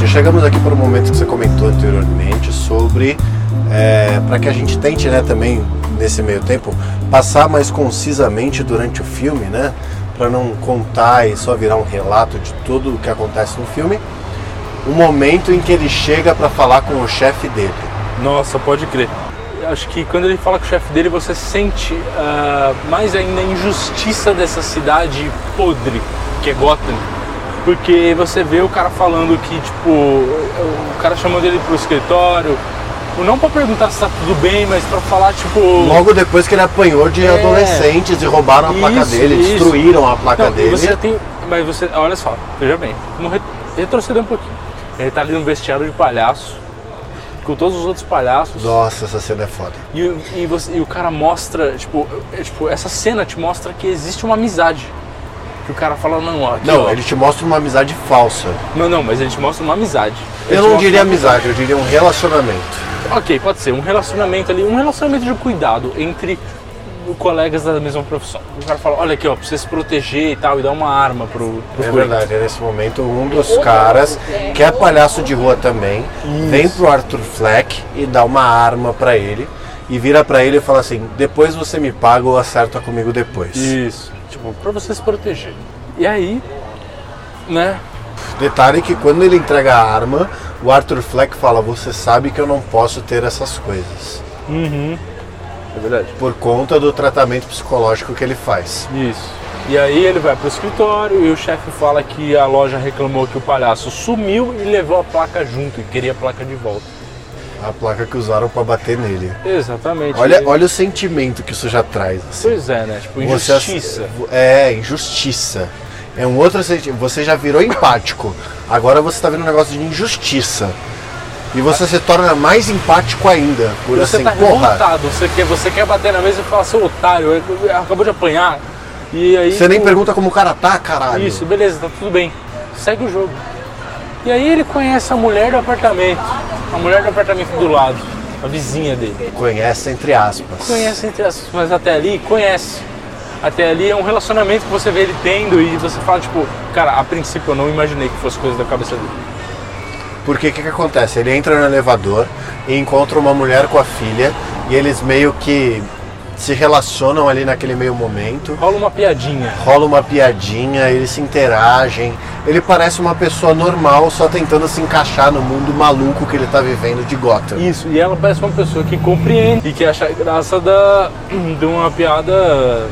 Chegamos aqui para o momento que você comentou anteriormente sobre para que a gente tente, né, também nesse meio tempo passar mais concisamente durante o filme, né, para não contar e só virar um relato de tudo o que acontece no filme, o momento em que ele chega para falar com o chefe dele. Nossa, pode crer. Acho que quando ele fala com o chefe dele, você sente ah, mais ainda a injustiça dessa cidade podre, que é Gotham. Porque você vê o cara falando que, tipo, o cara chamando ele pro escritório, não pra perguntar se tá tudo bem, mas pra falar, tipo. Logo depois que ele apanhou de É. adolescentes e roubaram a placa Isso, dele, isso. destruíram a placa Não, dele. Você tem. Mas você. Olha só, veja bem. Re- retroceder um pouquinho. Ele tá ali no vestiário de palhaço, com todos os outros palhaços. Nossa, essa cena é foda. E, o- e você- e o cara mostra, tipo, é, tipo, essa cena te mostra que existe uma amizade. Que o cara fala, não, ó, aqui, Não, ó. ele te mostra uma amizade falsa. Não, não, mas ele te mostra uma amizade. Ele Eu não diria uma amizade, eu diria um relacionamento. Ok, pode ser. Um relacionamento ali, um relacionamento de cuidado entre colegas da mesma profissão. O cara fala, olha aqui, ó, precisa se proteger e tal, e dá uma arma pro, pro É verdade, é nesse momento um dos caras, que é palhaço de rua também, vem pro Arthur Fleck e dá uma arma pra ele. E vira pra ele e fala assim: depois você me paga ou acerta comigo depois. Isso. Tipo, pra você se proteger. E aí, né? Detalhe que quando ele entrega a arma, o Arthur Fleck fala: Você sabe que eu não posso ter essas coisas. Uhum. É verdade. Por conta do tratamento psicológico que ele faz. Isso. E aí ele vai pro escritório e o chefe fala que a loja reclamou que o palhaço sumiu e levou a placa junto e queria a placa de volta. A placa que usaram pra bater nele. Exatamente. Olha, E- olha o sentimento que isso já traz. assim. Pois é, né? Tipo, Você- injustiça. É, injustiça. É um outro sentimento. Você já virou empático. Agora você está vendo um negócio de injustiça. E você se torna mais empático ainda. Por Você assim, tá porra. revoltado, você quer, você quer bater na mesa e falar, seu otário, acabou de apanhar. E aí. Você nem pô, pergunta como o cara tá, caralho. Isso, beleza, tá tudo bem. Segue o jogo. E aí ele conhece a mulher do apartamento. A mulher do apartamento do lado. A vizinha dele. Conhece entre aspas. Conhece entre as. Mas até ali, conhece. Até ali é um relacionamento que você vê ele tendo e você fala, tipo, cara, a princípio eu não imaginei que fosse coisa da cabeça dele. Porque o que, que acontece? Ele entra no elevador e encontra uma mulher com a filha e eles meio que se relacionam ali naquele meio momento. Rola uma piadinha. Rola uma piadinha, eles se interagem. Ele parece uma pessoa normal, só tentando se encaixar no mundo maluco que ele tá vivendo de Gotham. Isso, e ela parece uma pessoa que compreende e que acha graça da, de uma piada,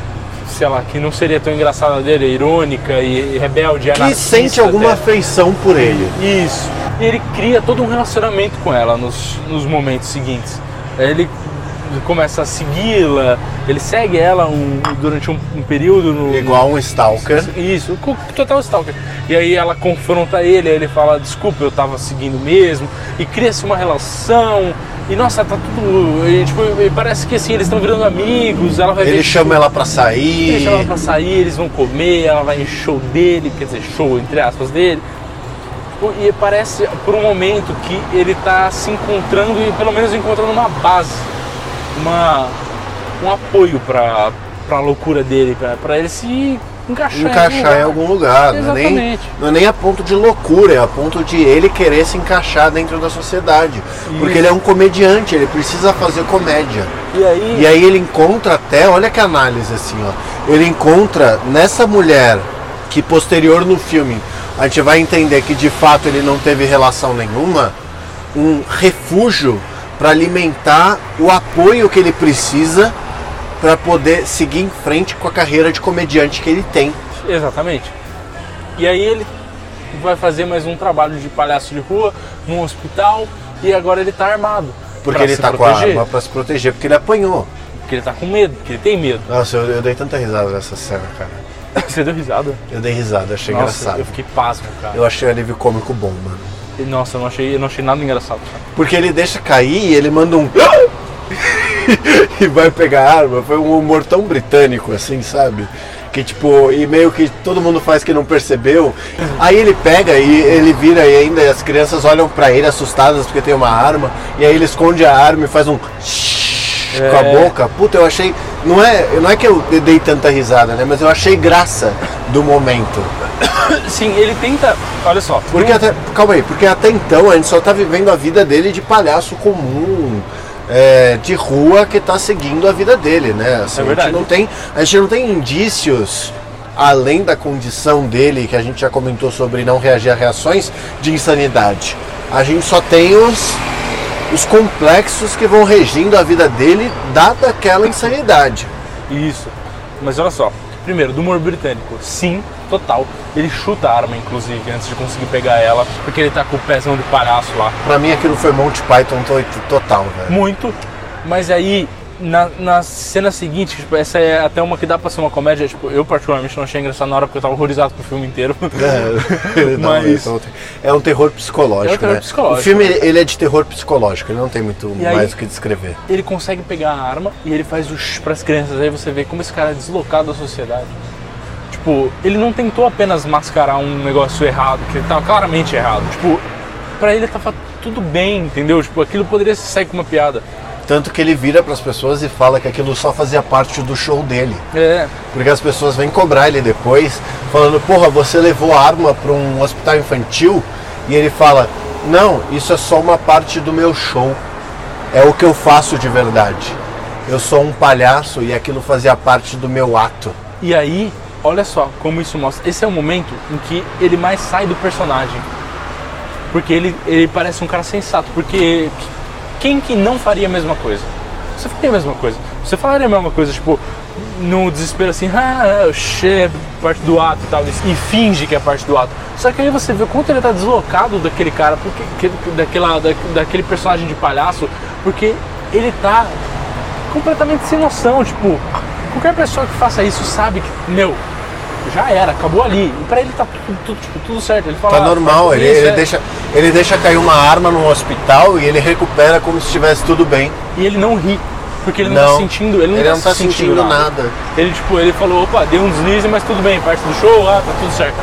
sei lá, que não seria tão engraçada dele, irônica e, rebelde. Que sente alguma afeição por ele. Isso. E ele cria todo um relacionamento com ela nos, nos momentos seguintes. Ele começa a segui-la, ele segue ela um- durante um, um período no, Igual um Stalker. isso, total stalker. E aí ela confronta ele, aí ele fala, desculpa, eu tava seguindo mesmo, e cria-se uma relação, e nossa, tá tudo. E, tipo, parece que assim, eles estão virando amigos, ela vai ver. Ele chama ela pra ele sair. chama ela pra sair, eles vão comer, ela vai em show dele, quer dizer, show entre aspas dele. Tipo, E parece por um momento que ele tá se encontrando e pelo menos encontrando uma base, uma, um apoio pra, pra loucura dele, pra ele se encaixar, encaixar em algum lugar. Não é, nem, não é nem a ponto de loucura, é a ponto de ele querer se encaixar dentro da sociedade. Porque Isso. ele é um comediante, ele precisa fazer comédia. E aí, E aí ele encontra até, olha que análise assim, ó. Ele encontra nessa mulher que posterior no filme a gente vai entender que de fato ele não teve relação nenhuma, um refúgio para alimentar o apoio que ele precisa para poder seguir em frente com a carreira de comediante que ele tem. Exatamente. E aí ele vai fazer mais um trabalho de palhaço de rua num hospital e agora ele tá armado. Porque ele tá com a proteger, arma para se proteger, porque ele apanhou. Porque ele tá com medo, porque ele tem medo. Nossa, eu, eu dei tanta risada nessa cena, cara. Você deu risada? Eu dei risada, achei Nossa, engraçado. eu fiquei pasmo, cara. Eu achei o alívio cômico bom, mano. E, Nossa, eu não achei, eu não achei nada engraçado. Porque ele deixa cair e ele manda um. e vai pegar a arma. Foi um humor tão britânico assim, sabe? Que tipo, e meio que todo mundo faz que não percebeu. Aí ele pega e ele vira e ainda as crianças olham pra ele assustadas porque tem uma arma. E aí ele esconde a arma e faz um. com a É. boca. Puta, eu achei. Não é, não é que eu dei tanta risada, né? Mas eu achei graça do momento. Sim, ele tenta. Olha só. Porque até, calma aí, porque até então a gente só tá vivendo a vida dele de palhaço comum, é, de rua que tá seguindo a vida dele, né? Assim, É verdade. A gente, não tem, a gente não tem indícios, além da condição dele, que a gente já comentou sobre não reagir a reações, de insanidade. A gente só tem os, os complexos que vão regindo a vida dele, dada aquela insanidade. Isso. Mas olha só. Primeiro, do humor britânico. Sim, total. Ele chuta a arma, inclusive, antes de conseguir pegar ela, porque ele tá com o pezão de palhaço lá. Pra mim aquilo foi Monty Python to- total, velho. Muito. Mas aí, na, na cena seguinte, tipo, essa é até uma que dá pra ser uma comédia. Tipo, eu particularmente não achei engraçado na hora porque eu tava horrorizado com o filme inteiro. É, Mas- então, é um terror psicológico. É um terror né? psicológico, O filme né? ele é de terror psicológico, ele não tem muito E mais o que descrever. ele consegue pegar a arma e ele faz o shh pras crianças. Aí você vê como esse cara é deslocado da sociedade. Tipo, ele não tentou apenas mascarar um negócio errado, que tava claramente errado. Tipo, pra ele tava tudo bem, entendeu? Tipo, aquilo poderia sair com uma piada. Tanto que ele vira pras pessoas e fala que aquilo só fazia parte do show dele. É, Porque as pessoas vêm cobrar ele depois, falando: Porra, você levou a arma pra um hospital infantil? E ele fala: Não, isso é só uma parte do meu show. É o que eu faço de verdade. Eu sou um palhaço e aquilo fazia parte do meu ato. E aí, olha só como isso mostra. Esse é o momento em que ele mais sai do personagem. Porque ele, ele parece um cara sensato. Porque quem que não faria a mesma coisa? Você faria a mesma coisa. Você falaria a mesma coisa, tipo, no desespero assim, ah, é parte do ato e tal, e finge que é parte do ato. Só que aí você vê o quanto ele tá deslocado daquele cara, porque, que- daquela, da, daquele personagem de palhaço, porque ele tá completamente sem noção. Tipo, qualquer pessoa que faça isso sabe que, meu, já era, acabou ali. E pra ele tá tudo, tudo, tipo, tudo certo. Ele fala, Tá "Ah, normal, ele, ele é." deixa, ele deixa cair uma arma no hospital e ele recupera como se estivesse tudo bem. E ele não ri. Porque ele não, Não, tá sentindo, ele não ele tá, não tá sentindo nada. Ele tipo, ele falou, opa, deu um deslize, mas tudo bem, parte do show, ah, tá tudo certo.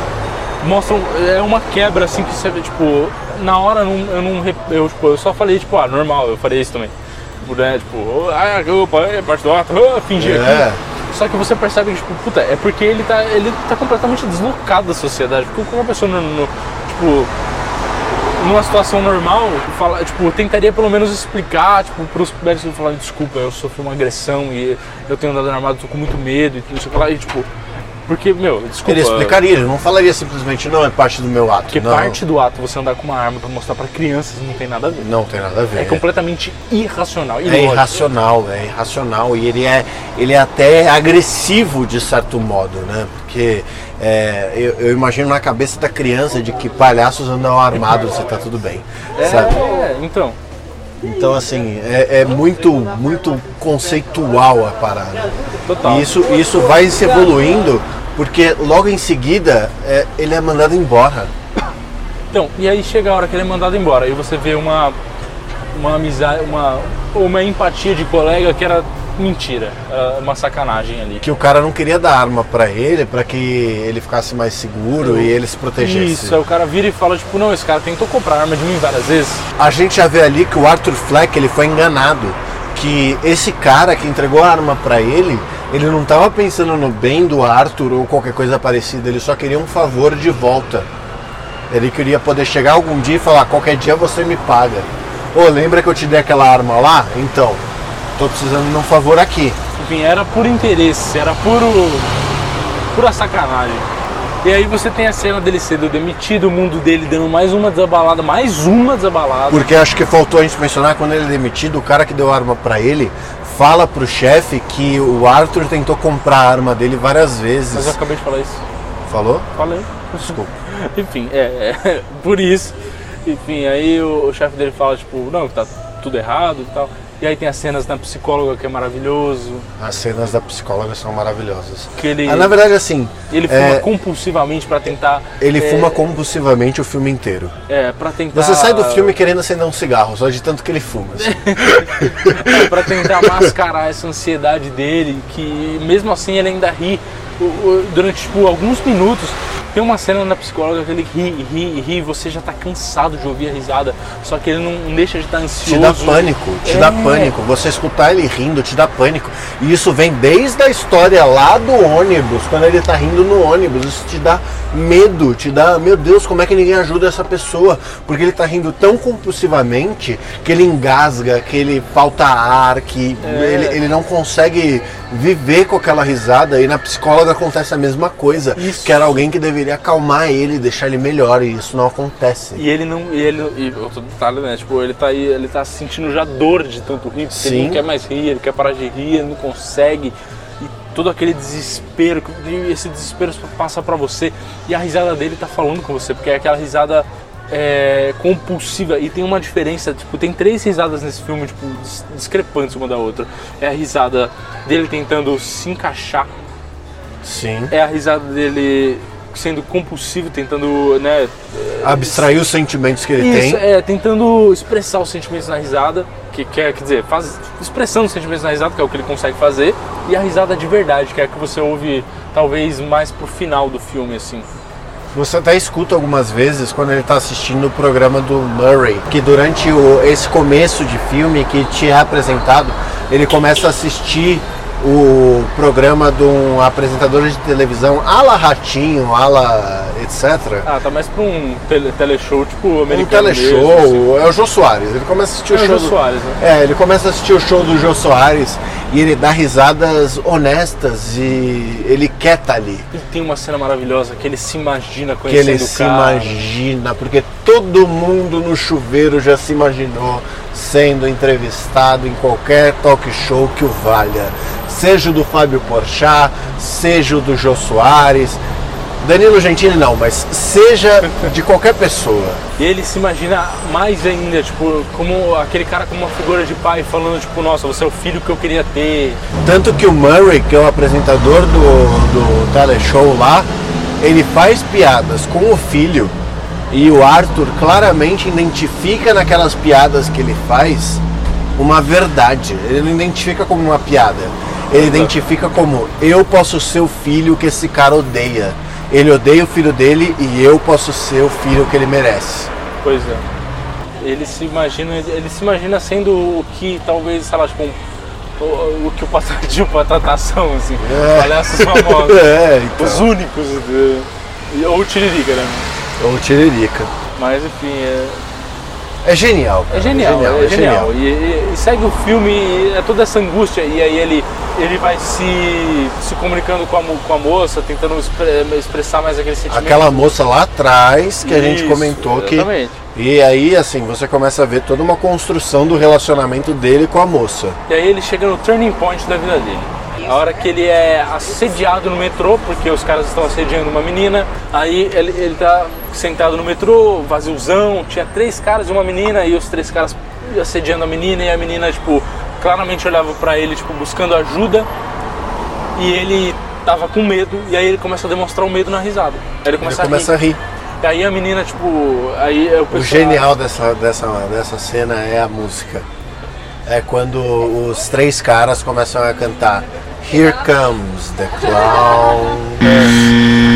Mostra é uma quebra assim que você vê, tipo, na hora não- eu não eu, tipo, eu só falei, tipo, ah, normal, eu faria isso também. Tipo, né, tipo, ah, opa, é parte do ato, ah, fingir É. aqui. Só que você percebe que, tipo, puta, é porque ele tá, ele tá completamente deslocado da sociedade. Porque qualquer pessoa, no, no- tipo, numa situação normal, fala, tipo, tentaria pelo menos explicar, tipo, pros médicos falar, desculpa, eu sofri uma agressão e eu tenho andado armado, tô com muito medo e tudo isso e tipo, porque, meu, desculpa. Ele explicaria, ele não falaria simplesmente não é parte do meu ato. Porque não, parte do ato você andar com uma arma pra mostrar pra crianças não tem nada a ver. não tem nada a ver. É completamente irracional. É ilógico. irracional, é irracional e ele é, ele é até agressivo de certo modo, né? Porque é, eu, eu imagino na cabeça da criança de que palhaços andam armados, você tá tudo bem, sabe? É, então. Então assim é, é muito muito conceitual a parada. Total. E isso isso vai se evoluindo porque logo em seguida é, ele é mandado embora. Então, e aí chega a hora que ele é mandado embora e você vê uma uma amizade, uma uma empatia de colega que era mentira, era uma sacanagem ali. Que o cara não queria dar arma pra ele, pra que ele ficasse mais seguro e ele se protegesse. Isso, aí o cara vira e fala, tipo, não, esse cara tentou comprar arma de mim várias vezes. a gente já vê ali que o Arthur Fleck ele foi enganado, que esse cara que entregou a arma pra ele, ele não tava pensando no bem do Arthur ou qualquer coisa parecida, ele só queria um favor de volta. Ele queria poder chegar algum dia e falar, qualquer dia você me paga. Ô, lembra que eu te dei aquela arma lá? Então, tô precisando de um favor aqui. Enfim, era por interesse, era puro. pura sacanagem. E aí você tem a cena dele sendo demitido, o mundo dele dando mais uma desabalada, mais uma desabalada. Porque acho que faltou a gente mencionar quando ele é demitido, o cara que deu a arma pra ele fala pro chefe que o Arthur tentou comprar a arma dele várias vezes. Mas eu acabei de falar isso. Falou? Falei. Desculpa. Enfim, é, é, por isso. Enfim, aí o, o chefe dele fala, tipo, não, tá tudo errado e tal. E aí tem as cenas na psicóloga que é maravilhoso. As cenas da psicóloga são maravilhosas. Que ele, Ah, na verdade, assim, ele fuma é, compulsivamente pra tentar. ele é, fuma compulsivamente o filme inteiro. É, pra tentar. Você sai do filme querendo acender um cigarro, só de tanto que ele fuma. assim. É, pra tentar mascarar essa ansiedade dele, que mesmo assim ele ainda ri durante tipo, alguns minutos. Tem uma cena na psicóloga que ele ri, ri, ri, você já tá cansado de ouvir a risada, só que ele não deixa de estar Te ansioso. dá pânico, te É. dá pânico. Você escutar ele rindo te dá pânico. E isso vem desde a história lá do ônibus, quando ele tá rindo no ônibus. Isso te dá medo, te dá, meu Deus, como é que ninguém ajuda essa pessoa? Porque ele tá rindo tão compulsivamente que ele engasga, que ele falta ar, que É. ele, ele não consegue viver com aquela risada. E na psicóloga acontece a mesma coisa. Isso. Que era alguém que deveria acalmar ele, deixar ele melhor. E isso não acontece. E ele não. E ele, e outro detalhe, né? Tipo, ele tá aí, ele tá sentindo já dor de tanto rir, porque ele Sim. não quer mais rir, ele quer parar de rir, ele não consegue. E todo aquele desespero, e esse desespero passa pra você. E a risada dele tá falando com você, porque é aquela risada é, compulsiva. E tem uma diferença, tipo, tem três risadas nesse filme, tipo, dis- discrepantes uma da outra. É a risada dele tentando se encaixar Sim. é a risada dele sendo compulsivo, tentando, né? Abstrair os sentimentos que ele Isso, tem. é, tentando expressar os sentimentos na risada, que quer, quer dizer, faz, expressando os sentimentos na risada, que é o que ele consegue fazer, e a risada de verdade, que é a que você ouve talvez mais pro final do filme, assim. Você até escuta algumas vezes quando ele está assistindo o programa do Murray, que durante o- esse começo de filme que te é apresentado, ele começa a assistir o programa de um apresentador de televisão, ala Ratinho, ala etc. Ah, tá mais pra um tele, teleshow, tipo, Um americano teleshow, mesmo, assim. é o Jô Soares. Ele começa a assistir É o o show. Jô do- Soares, né? É, ele começa a assistir o show do Jô Soares e ele dá risadas honestas e ele quer estar ali. E tem uma cena maravilhosa que ele se imagina que conhecendo ele o se cara. imagina, porque todo mundo no chuveiro já se imaginou sendo entrevistado em qualquer talk show que o valha. Seja o do Fábio Porchat, seja o do Jô Soares, Danilo Gentili não, mas seja de qualquer pessoa. E ele se imagina mais ainda, tipo, como aquele cara como uma figura de pai falando, tipo, nossa, você é o filho que eu queria ter. Tanto que o Murray, que é o apresentador do, do teleshow lá, ele faz piadas com o filho e o Arthur claramente identifica naquelas piadas que ele faz uma verdade. Ele não identifica como uma piada. Ele identifica como eu posso ser o filho que esse cara odeia. Ele odeia o filho dele e eu posso ser o filho que ele merece. Pois é. Ele se imagina, ele se imagina sendo o que talvez, sei lá, tipo, o, o que o Patati para tratação, assim, É. palhaços famosos. É, então. Os únicos, de, ou o Tiririca, né? Ou Tiririca. Mas enfim, é, É genial. é cara, genial, é genial. E, e- e segue o filme, e é toda essa angústia, e aí ele, ele vai se, se comunicando com a, com a moça, tentando expre- expressar mais aquele sentimento. Aquela moça lá atrás que a gente Isso, comentou que. exatamente. E aí, assim, você começa a ver toda uma construção do relacionamento dele com a moça. E aí ele chega no turning point da vida dele. A hora que ele é assediado no metrô, porque os caras estão assediando uma menina, aí ele, ele tá sentado no metrô, vaziozão, tinha três caras e uma menina, e os três caras assediando a menina, e a menina, tipo, claramente olhava pra ele, tipo, buscando ajuda, e ele tava com medo, e aí ele começa a demonstrar o medo na risada. Aí ele Ele começa, começa a a rir. rir. E aí a menina, tipo, aí é o genial dessa, dessa, dessa cena é a música. É quando os três caras começam a cantar Here comes the clown.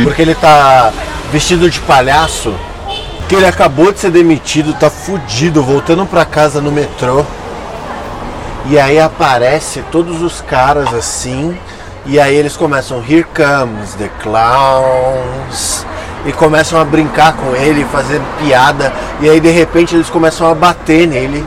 Porque ele tá vestido de palhaço, que ele acabou de ser demitido, tá fudido, voltando pra casa no metrô. E aí aparece todos os caras assim, e aí eles começam, here comes the clowns, e começam a brincar com ele, fazer piada, e aí de repente eles começam a bater nele.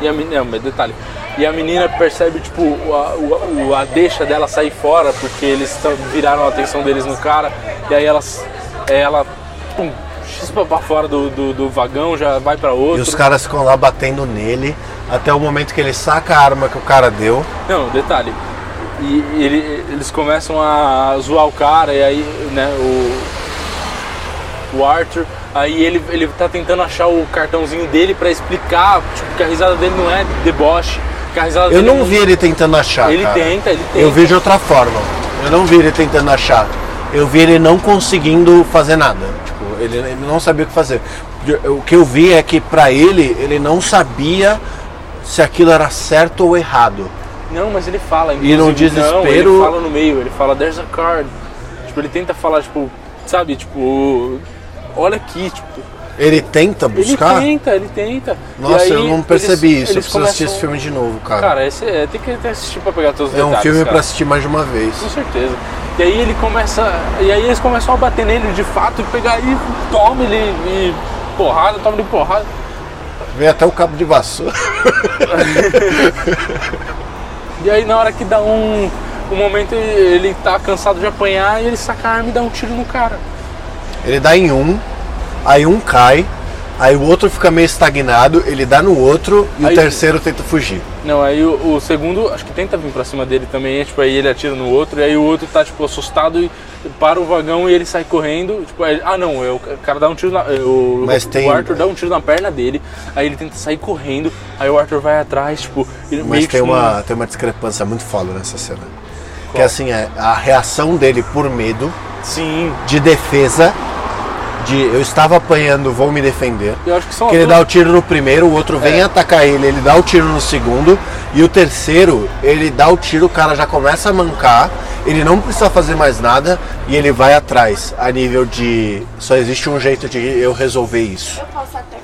E a menina, detalhe, e a menina percebe, tipo, a, o- a deixa dela sair fora, porque eles viraram a atenção deles no cara, e aí elas, ela, pum, chispa pra fora do, do, do vagão, já vai pra E outro. os caras ficam lá batendo nele, até o momento que ele saca a arma que o cara deu. Não, detalhe. E ele- eles começam a zoar o cara, e aí, né, o, o Arthur, aí ele, ele tá tentando achar o cartãozinho dele pra explicar, tipo, que a risada dele não é deboche, a Eu não vi ele tentando achar. Ele cara. tenta, ele tenta. Eu vi de outra forma. Eu não vi ele tentando achar. Eu vi ele não conseguindo fazer nada. Tipo, ele, ele não sabia o que fazer. O que eu vi é que pra ele, ele não sabia se aquilo era certo ou errado. Não, mas ele fala. E Não, desespero- ele fala no meio, ele fala, there's a card. Tipo, ele tenta falar, tipo, sabe, tipo, olha aqui, tipo. Ele tenta buscar? Ele tenta, ele tenta. Nossa, aí eu não percebi eles- isso. Eu eles preciso assistir esse filme de novo, cara. Cara, esse é, tem que até assistir pra pegar todos os é um detalhes. filme cara. pra assistir mais de uma vez. Com certeza. E aí ele começa. E aí eles começam a bater nele de fato e pegar e toma ele e porrada, toma ele porrada. Vem até o cabo de vassoura. E aí na hora que dá um. Um momento ele tá cansado de apanhar e ele saca a arma e dá um tiro no cara. Ele dá em um, aí um cai, aí o outro fica meio estagnado, ele dá no outro e Aí- o terceiro tenta fugir. Não, aí o, o segundo, acho que tenta vir pra cima dele também, é, tipo, aí ele atira no outro, e aí o outro tá, tipo, assustado e para o vagão e ele sai correndo, tipo, aí, ah não, é, o cara dá um tiro na, é, o, Mas o tem- Arthur dá um tiro na perna dele, aí ele tenta sair correndo, aí o Arthur vai atrás, tipo, ele Mas tem não- uma, tem uma discrepância muito foda nessa cena. Que assim, é a reação dele por medo, Sim, de defesa, de eu estava apanhando, vou me defender. eu acho que são Que ele duas- dá o tiro no primeiro, o outro vem É. atacar ele, ele dá o tiro no segundo, e o terceiro, ele dá o tiro, o cara já começa a mancar, ele não precisa fazer mais nada e ele vai atrás, a nível de só existe um jeito de eu resolver isso. Eu posso até.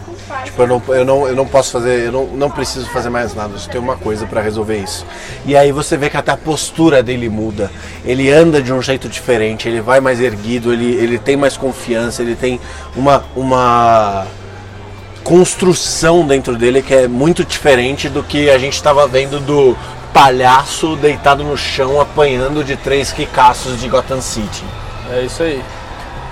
Tipo, eu não, eu não, eu não posso fazer, eu não, não preciso fazer mais nada, eu só tenho uma coisa pra resolver isso. E aí você vê que até a postura dele muda. Ele anda de um jeito diferente, ele vai mais erguido, ele, ele tem mais confiança, ele tem uma, uma construção dentro dele que é muito diferente do que a gente estava vendo do palhaço deitado no chão apanhando de três ricaços de Gotham City. É isso aí.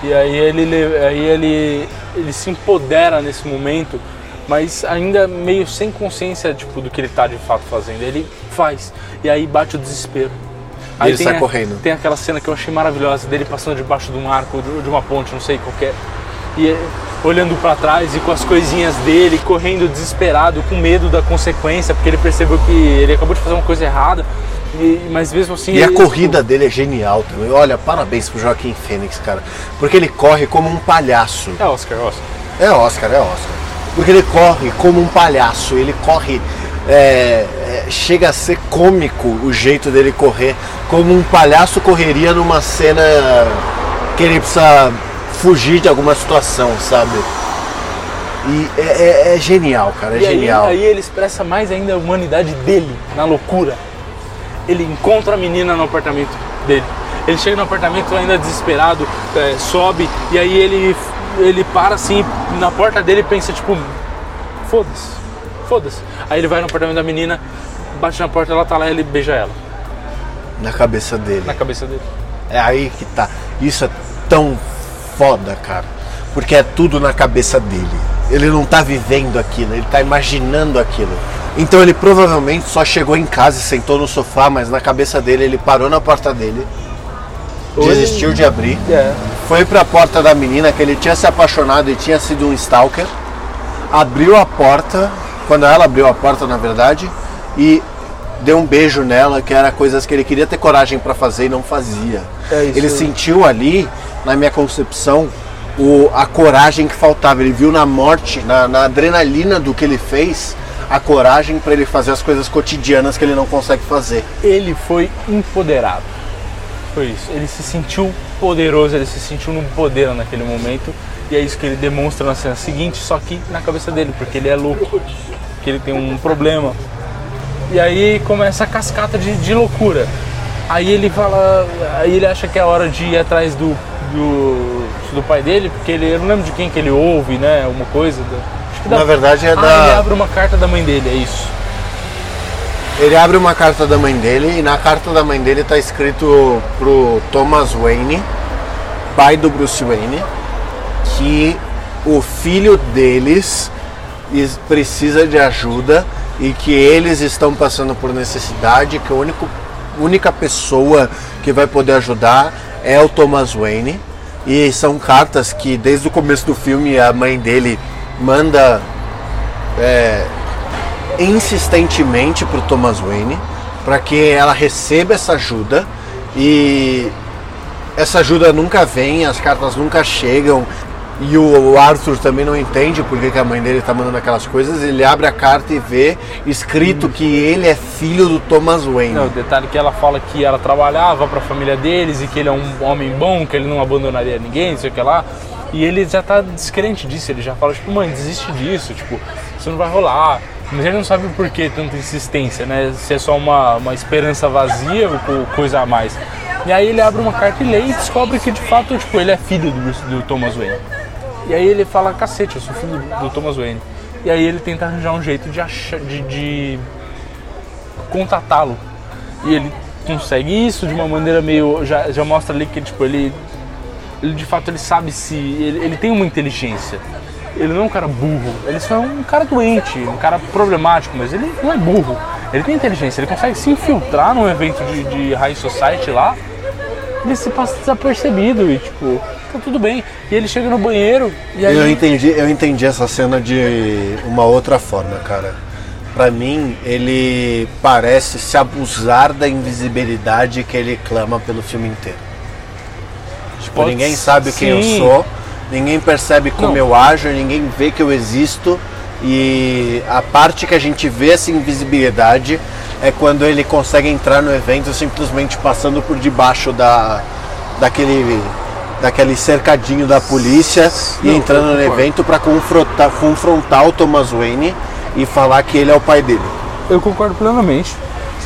E aí ele, le- aí ele, ele se empodera nesse momento, mas ainda meio sem consciência tipo, do que ele tá de fato fazendo. Ele faz. E aí bate o desespero. Aí ele sai a- correndo. Tem aquela cena que eu achei maravilhosa dele passando debaixo de um arco, de uma ponte, não sei qualquer. E eh, olhando pra trás e com as coisinhas dele, correndo desesperado, com medo da consequência, porque ele percebeu que ele acabou de fazer uma coisa errada. E, mas mesmo assim. E a corrida dele é genial também. Olha, parabéns pro Joaquim Fênix, cara. Porque ele corre como um palhaço. É Oscar, Oscar. É Oscar, é Oscar. Porque ele corre como um palhaço. Ele corre. é, é, chega a ser cômico o jeito dele correr. Como um palhaço correria numa cena que ele precisa fugir de alguma situação, sabe? E é, é- é genial, cara. É E aí, genial. aí ele expressa mais ainda a humanidade dele, na loucura. Ele encontra a menina no apartamento dele. Ele chega no apartamento ainda desesperado, é, sobe, e aí ele, ele para assim na porta dele e pensa, tipo, foda-se, foda-se. Aí ele vai no apartamento da menina, bate na porta, ela tá lá e ele beija ela Na cabeça dele. na cabeça dele. É aí que tá. Isso é tão foda, cara. Porque é tudo na cabeça dele. Ele não tá vivendo aquilo, ele tá imaginando aquilo. Então ele provavelmente só chegou em casa e sentou no sofá, mas na cabeça dele ele parou na porta dele, desistiu de abrir, É. foi pra porta da menina que ele tinha se apaixonado e tinha sido um stalker, abriu a porta, quando ela abriu a porta na verdade, e deu um beijo nela, que era coisas que ele queria ter coragem pra fazer e não fazia. É. Ele sentiu ali, na minha concepção, o, a coragem que faltava. Ele viu na morte, na, na adrenalina do que ele fez, a coragem pra ele fazer as coisas cotidianas que ele não consegue fazer. ele foi empoderado. Foi isso. Ele se sentiu poderoso, ele se sentiu no poder naquele momento. E é isso que ele demonstra na cena seguinte, só que na cabeça dele, porque ele é louco, que ele tem um problema. E aí começa a cascata de, de loucura. Aí ele fala. Aí ele acha que é hora de ir atrás do, do, do pai dele, porque ele. Eu não lembro de quem que ele ouve, né? Alguma coisa. que da- Na verdade é ah, da- ele abre uma carta da mãe dele, é isso. Ele abre uma carta da mãe dele e na carta da mãe dele tá escrito pro Thomas Wayne, pai do Bruce Wayne, que o filho deles is- precisa de ajuda e que eles estão passando por necessidade, que a único, única pessoa que vai poder ajudar é o Thomas Wayne. E são cartas que desde o começo do filme a mãe dele manda insistentemente para o Thomas Wayne para que ela receba essa ajuda e essa ajuda nunca vem, as cartas nunca chegam e o Arthur também não entende por que a mãe dele está mandando aquelas coisas. Ele abre a carta e vê escrito que ele é filho do Thomas Wayne. Não, o detalhe é que ela fala que ela trabalhava para a família deles e que ele é um homem bom, que ele não abandonaria ninguém, sei o que lá. E ele já tá descrente disso, ele já fala, tipo, mãe, desiste disso, tipo, isso não vai rolar. Mas ele não sabe o porquê tanta insistência, né? Se é só uma, uma esperança vazia ou co- coisa a mais. E aí ele abre uma carta e lê e descobre que de fato, tipo, ele é filho do, do Thomas Wayne. E aí ele fala, cacete, eu sou filho do Thomas Wayne. E aí ele tenta arranjar um jeito de achar, de- de contatá-lo. E ele consegue isso de uma maneira meio. Já, já mostra ali que tipo, ele, ele de fato ele sabe se. Ele, ele tem uma inteligência. Ele não é um cara burro, ele só é um cara doente, um cara problemático, mas ele não é burro. Ele tem inteligência, ele consegue se infiltrar num evento de, de high society lá, ele se passa desapercebido e tipo, tá tudo bem. E ele chega no banheiro e aí. Eu entendi, eu entendi essa cena de uma outra forma, cara. Pra mim, ele parece se abusar da invisibilidade que ele clama pelo filme inteiro. Tipo, Pode- ninguém sabe quem eu sim. sou, ninguém percebe como Não. eu ajo, ninguém vê que eu existo. E a parte que a gente vê essa invisibilidade é quando ele consegue entrar no evento simplesmente passando por debaixo da, daquele, daquele cercadinho da polícia e entrando eu no evento para confrontar, confrontar o Thomas Wayne e falar que ele é o pai dele. Eu concordo plenamente.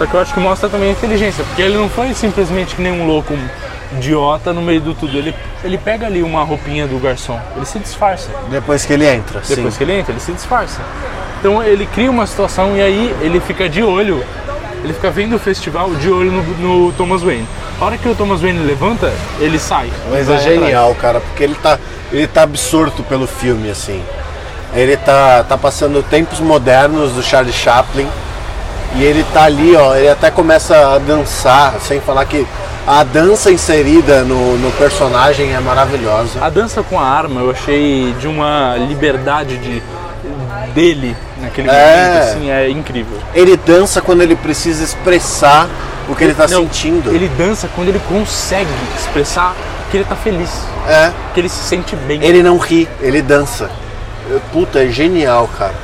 Só que eu acho que mostra também a inteligência, porque ele não foi simplesmente que nem um louco, um idiota no meio do tudo. Ele, ele pega ali uma roupinha do garçom, ele se disfarça. Depois que ele entra, Depois sim. que ele entra, ele se disfarça. Então ele cria uma situação e aí ele fica de olho, ele fica vendo o festival de olho no, no Thomas Wayne. A hora que o Thomas Wayne levanta, ele sai. Mas é atrás. genial, cara, porque ele tá, ele tá absorto pelo filme, assim. Ele tá, tá passando tempos modernos do Charlie Chaplin e ele tá ali, ó, ele até começa a dançar, sem falar que a dança inserida no, no personagem é maravilhosa. A dança com a arma eu achei de uma liberdade de, dele naquele É. momento, assim, é incrível. Ele dança quando ele precisa expressar o que ele tá Não, sentindo. Ele dança quando ele consegue expressar que ele tá feliz, É, que ele se sente bem. ele não ri, ele dança. Puta, é genial, cara.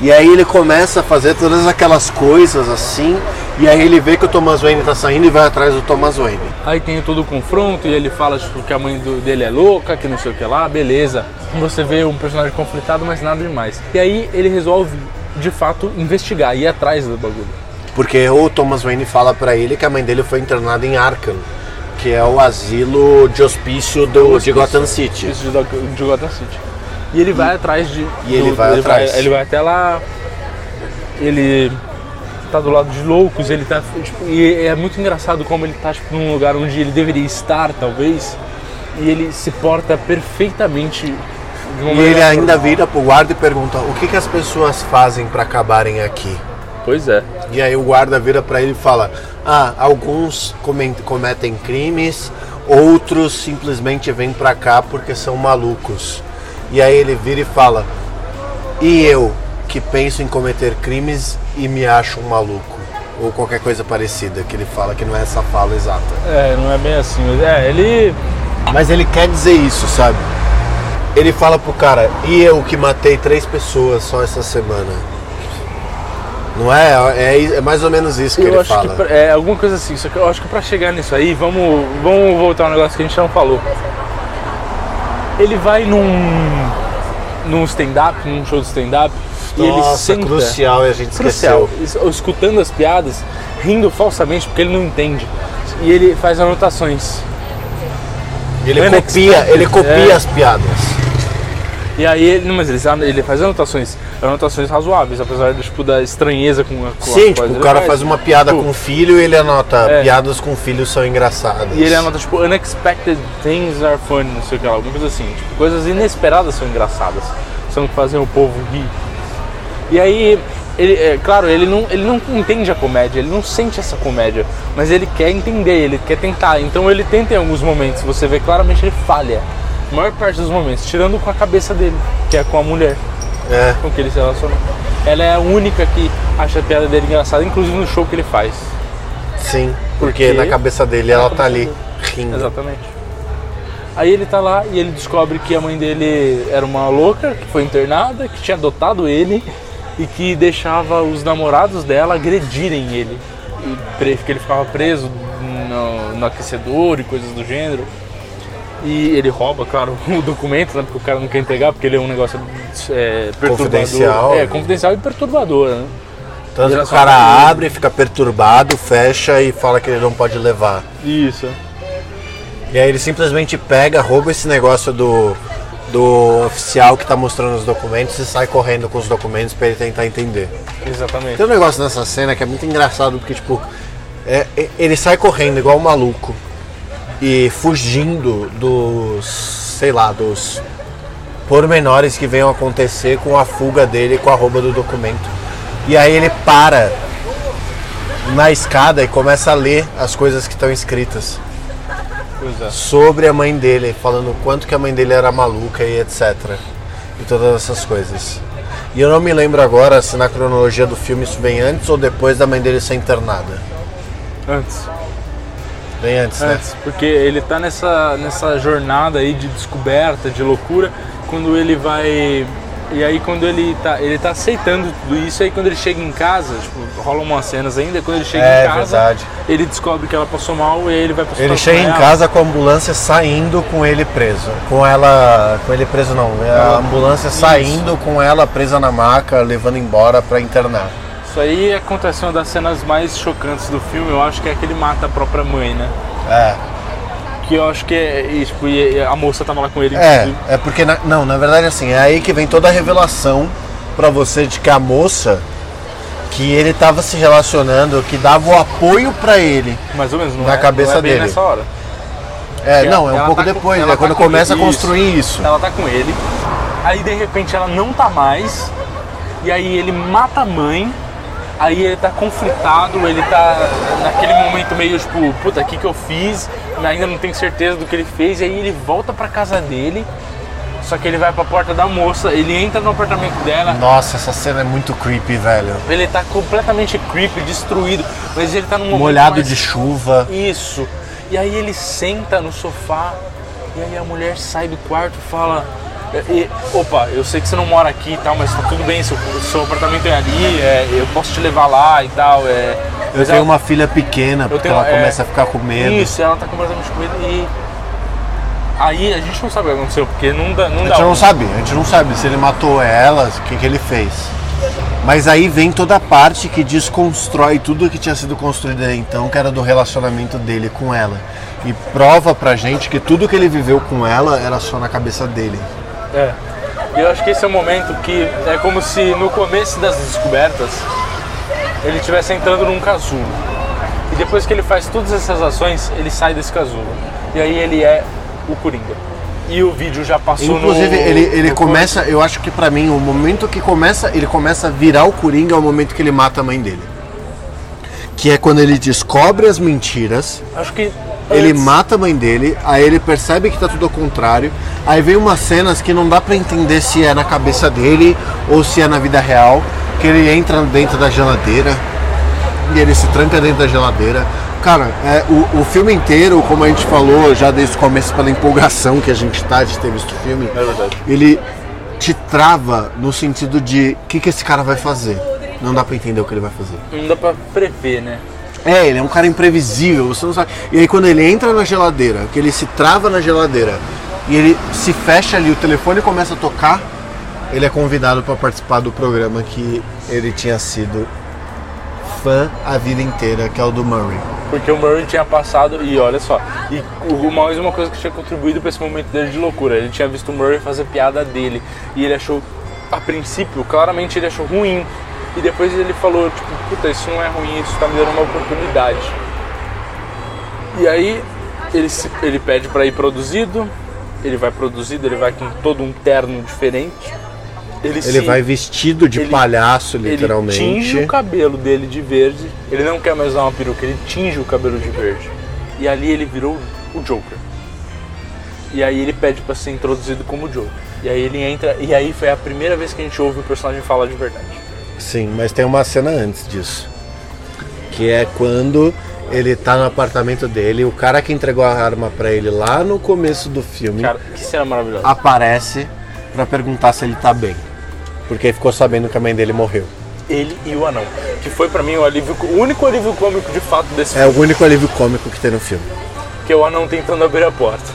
E aí ele começa a fazer todas aquelas coisas assim, e aí ele vê que o Thomas Wayne tá saindo e vai atrás do Thomas Wayne. Aí tem todo o confronto e ele fala tipo, que a mãe do- dele é louca, que não sei o que lá, beleza. Você vê um personagem conflitado, mas nada demais. E aí ele resolve, de fato, investigar, ir atrás do bagulho. Porque o Thomas Wayne fala pra ele que a mãe dele foi internada em Arkham, que é o asilo de hospício do, de Gotham City. Isso de, de Gotham City. E ele vai atrás de. e ele vai atrás. ele vai até lá. Ele tá do lado de loucos, ele tá. Tipo, e é muito engraçado como ele tá tipo, num lugar onde ele deveria estar, talvez. E ele se porta perfeitamente. E ele ainda normal. vira pro guarda e pergunta o que, que as pessoas fazem pra acabarem aqui. Pois é. E aí o guarda vira pra ele e fala: Ah, alguns cometem crimes, outros simplesmente vêm pra cá porque são malucos. E aí ele vira e fala: E eu, que penso em cometer crimes e me acho um maluco? Ou qualquer coisa parecida, que ele fala que não é essa fala exata. É, não é bem assim. É, ele. Mas ele quer dizer isso, sabe? Ele fala pro cara: E eu, que matei três pessoas só essa semana? Não é? É, é mais ou menos isso que Eu ele fala. que é alguma coisa assim, só que eu acho que pra chegar nisso aí, vamos, vamos voltar ao negócio que a gente não falou. Ele vai num num stand-up, num show de stand-up, e ele senta. crucial a gente Crucial. esqueceu. Es- Escutando as piadas, rindo falsamente, porque ele não entende. E ele faz anotações. Ele copia, ele copia é. as piadas. E aí ele. Mas ele, ele faz anotações. Anotações razoáveis, apesar de, tipo, da estranheza com a com Sim, tipo, o cara faz uma piada tipo, com o filho e ele anota É. piadas com o filho são engraçadas. E ele anota, tipo, unexpected things are funny, não sei o que lá, alguma coisa assim. Tipo, coisas inesperadas são engraçadas. São o que fazem o povo rir. E aí, ele, é, claro, ele não, ele não entende a comédia, ele não sente essa comédia, mas ele quer entender, ele quer tentar. Então ele tenta em alguns momentos, você vê claramente ele falha. A maior parte dos momentos, tirando com a cabeça dele, que é com a mulher É. com que ele se relaciona. Ela é a única que acha a piada dele engraçada, inclusive no show que ele faz. Sim, porque, Porque na cabeça dele ela tá cabeça ali dele. rindo. Exatamente. Aí ele tá lá e ele descobre que a mãe dele era uma louca, que foi internada, que tinha adotado ele e que deixava os namorados dela agredirem ele. E que ele ficava preso no, no aquecedor e coisas do gênero. E ele rouba, claro, o documento, né? Porque o cara não quer entregar, porque ele é um negócio é. Confidencial. É, confidencial e perturbador, né? Tanto que o cara abre, fica perturbado, fecha e fala que ele não pode levar. Isso. E aí ele simplesmente pega, rouba esse negócio do, do oficial que tá mostrando os documentos e sai correndo com os documentos pra ele tentar entender. Exatamente. Tem um negócio nessa cena que é muito engraçado, porque tipo, é- é- ele sai correndo igual um maluco e fugindo dos, sei lá, dos pormenores que venham acontecer com a fuga dele com a rouba do documento. E aí ele para na escada e começa a ler as coisas que estão escritas é. sobre a mãe dele, falando o quanto que a mãe dele era maluca e etc. E todas essas coisas. E eu não me lembro agora se na cronologia do filme isso vem antes ou depois da mãe dele ser internada. Antes. Vem antes, né? Antes, porque ele tá nessa, nessa jornada aí de descoberta, de loucura, quando ele vai. E aí quando ele tá, ele tá aceitando tudo isso, aí quando ele chega em casa, tipo, rolam umas cenas ainda, quando ele chega É, em casa, verdade. ele descobre que ela passou mal e aí ele vai pro Ele chega em ela. casa com a ambulância saindo com ele preso. Com ela. Com ele preso não. é A ambulância saindo com ela presa na maca, levando embora pra internar. Isso aí acontece uma das cenas mais chocantes do filme, eu acho que é que ele mata a própria mãe, né? É. Que eu acho que é. e, tipo, e a moça tava lá com ele. É, inclusive. é porque, na- não, na verdade, assim, é aí que vem toda a revelação pra você de que a moça que ele tava se relacionando, que dava o apoio pra ele. Mais ou menos, não Na é, cabeça não é dele. nessa hora. É, Ela- não, é um ela pouco tá com- depois, ela é tá quando com começa a construir isso. Ela tá com ele. Aí de repente ela não tá mais. E aí ele mata a mãe. Aí ele tá conflitado, ele tá naquele momento meio tipo, puta, o que que eu fiz? Ainda não tenho certeza do que ele fez. E aí ele volta pra casa dele. Só que ele vai pra porta da moça, ele entra no apartamento dela, Nossa, essa cena é muito creepy, velho. ele tá completamente creepy, destruído, mas ele tá num momento Molhado mais- de chuva. Isso. E aí ele senta no sofá e aí a mulher sai do quarto e fala. E- e, opa, eu sei que você não mora aqui e tal, mas tá tudo bem, seu, seu apartamento é ali, é, eu posso te levar lá e tal. É, Eu tenho ela- uma filha pequena, porque tenho- ela é, começa a ficar com medo. Isso, ela tá completamente com medo e. Aí a gente não sabe o que aconteceu, porque não dá. Não A dá gente não um- sabe, a gente não sabe se ele matou ela, o que, que ele fez. Mas aí vem toda a parte que desconstrói tudo que tinha sido construído até então, que era do relacionamento dele com ela. E prova pra gente que tudo que ele viveu com ela era só na cabeça dele. É. E eu acho que esse é o momento que é como se no começo das descobertas ele estivesse entrando num casulo. E depois que ele faz todas essas ações, ele sai desse casulo. E aí ele é o Coringa. E o vídeo já passou Inclusive, no, ele, ele no começa, eu acho que pra mim, o momento que começa, ele começa a virar o Coringa é o momento que ele mata a mãe dele. Que é quando ele descobre as mentiras, Acho que Ele mata a mãe dele, aí ele percebe que tá tudo ao contrário. Aí vem umas cenas que não dá pra entender se é na cabeça dele ou se é na vida real. Que ele entra dentro da geladeira e ele se tranca dentro da geladeira. Cara, é, o, o filme inteiro, como a gente falou já desde o começo, pela empolgação que a gente tá de ter visto o filme, É ele te trava no sentido de o que, que esse cara vai fazer. Não dá pra entender o que ele vai fazer. Não dá pra prever, né? É, ele é um cara imprevisível, você não sabe. E aí quando ele entra na geladeira, que ele se trava na geladeira e ele se fecha ali, o telefone começa a tocar, ele é convidado para participar do programa que ele tinha sido fã a vida inteira, que é o do Murray. Porque o Murray tinha passado, e olha só, e o mais uma coisa que tinha contribuído para esse momento dele de loucura. Ele tinha visto o Murray fazer piada dele e ele achou, a princípio, claramente ele achou ruim. E depois ele falou, tipo, puta, isso não é ruim, isso tá me dando uma oportunidade. E aí ele, se- ele pede para ir produzido, ele vai produzido, ele vai com todo um terno diferente. Ele, Ele se- vai vestido de ele- palhaço, ele literalmente. tinge o cabelo dele de verde. Ele não quer mais usar uma peruca, ele tinge o cabelo de verde. E ali ele virou o Joker. E aí ele pede pra ser introduzido como Joker. E aí ele entra, e aí foi a primeira vez que a gente ouve o personagem falar de verdade. Sim, mas tem uma cena antes disso. Que é quando ele tá no apartamento dele, o cara que entregou a arma pra ele lá no começo do filme Cara, que cena maravilhosa. aparece pra perguntar se ele tá bem. Porque ficou sabendo que a mãe dele morreu. Ele e o anão. Que foi pra mim o alívio, o único alívio cômico de fato desse É filme. o único alívio cômico que tem no filme. Que é o anão tentando abrir a porta.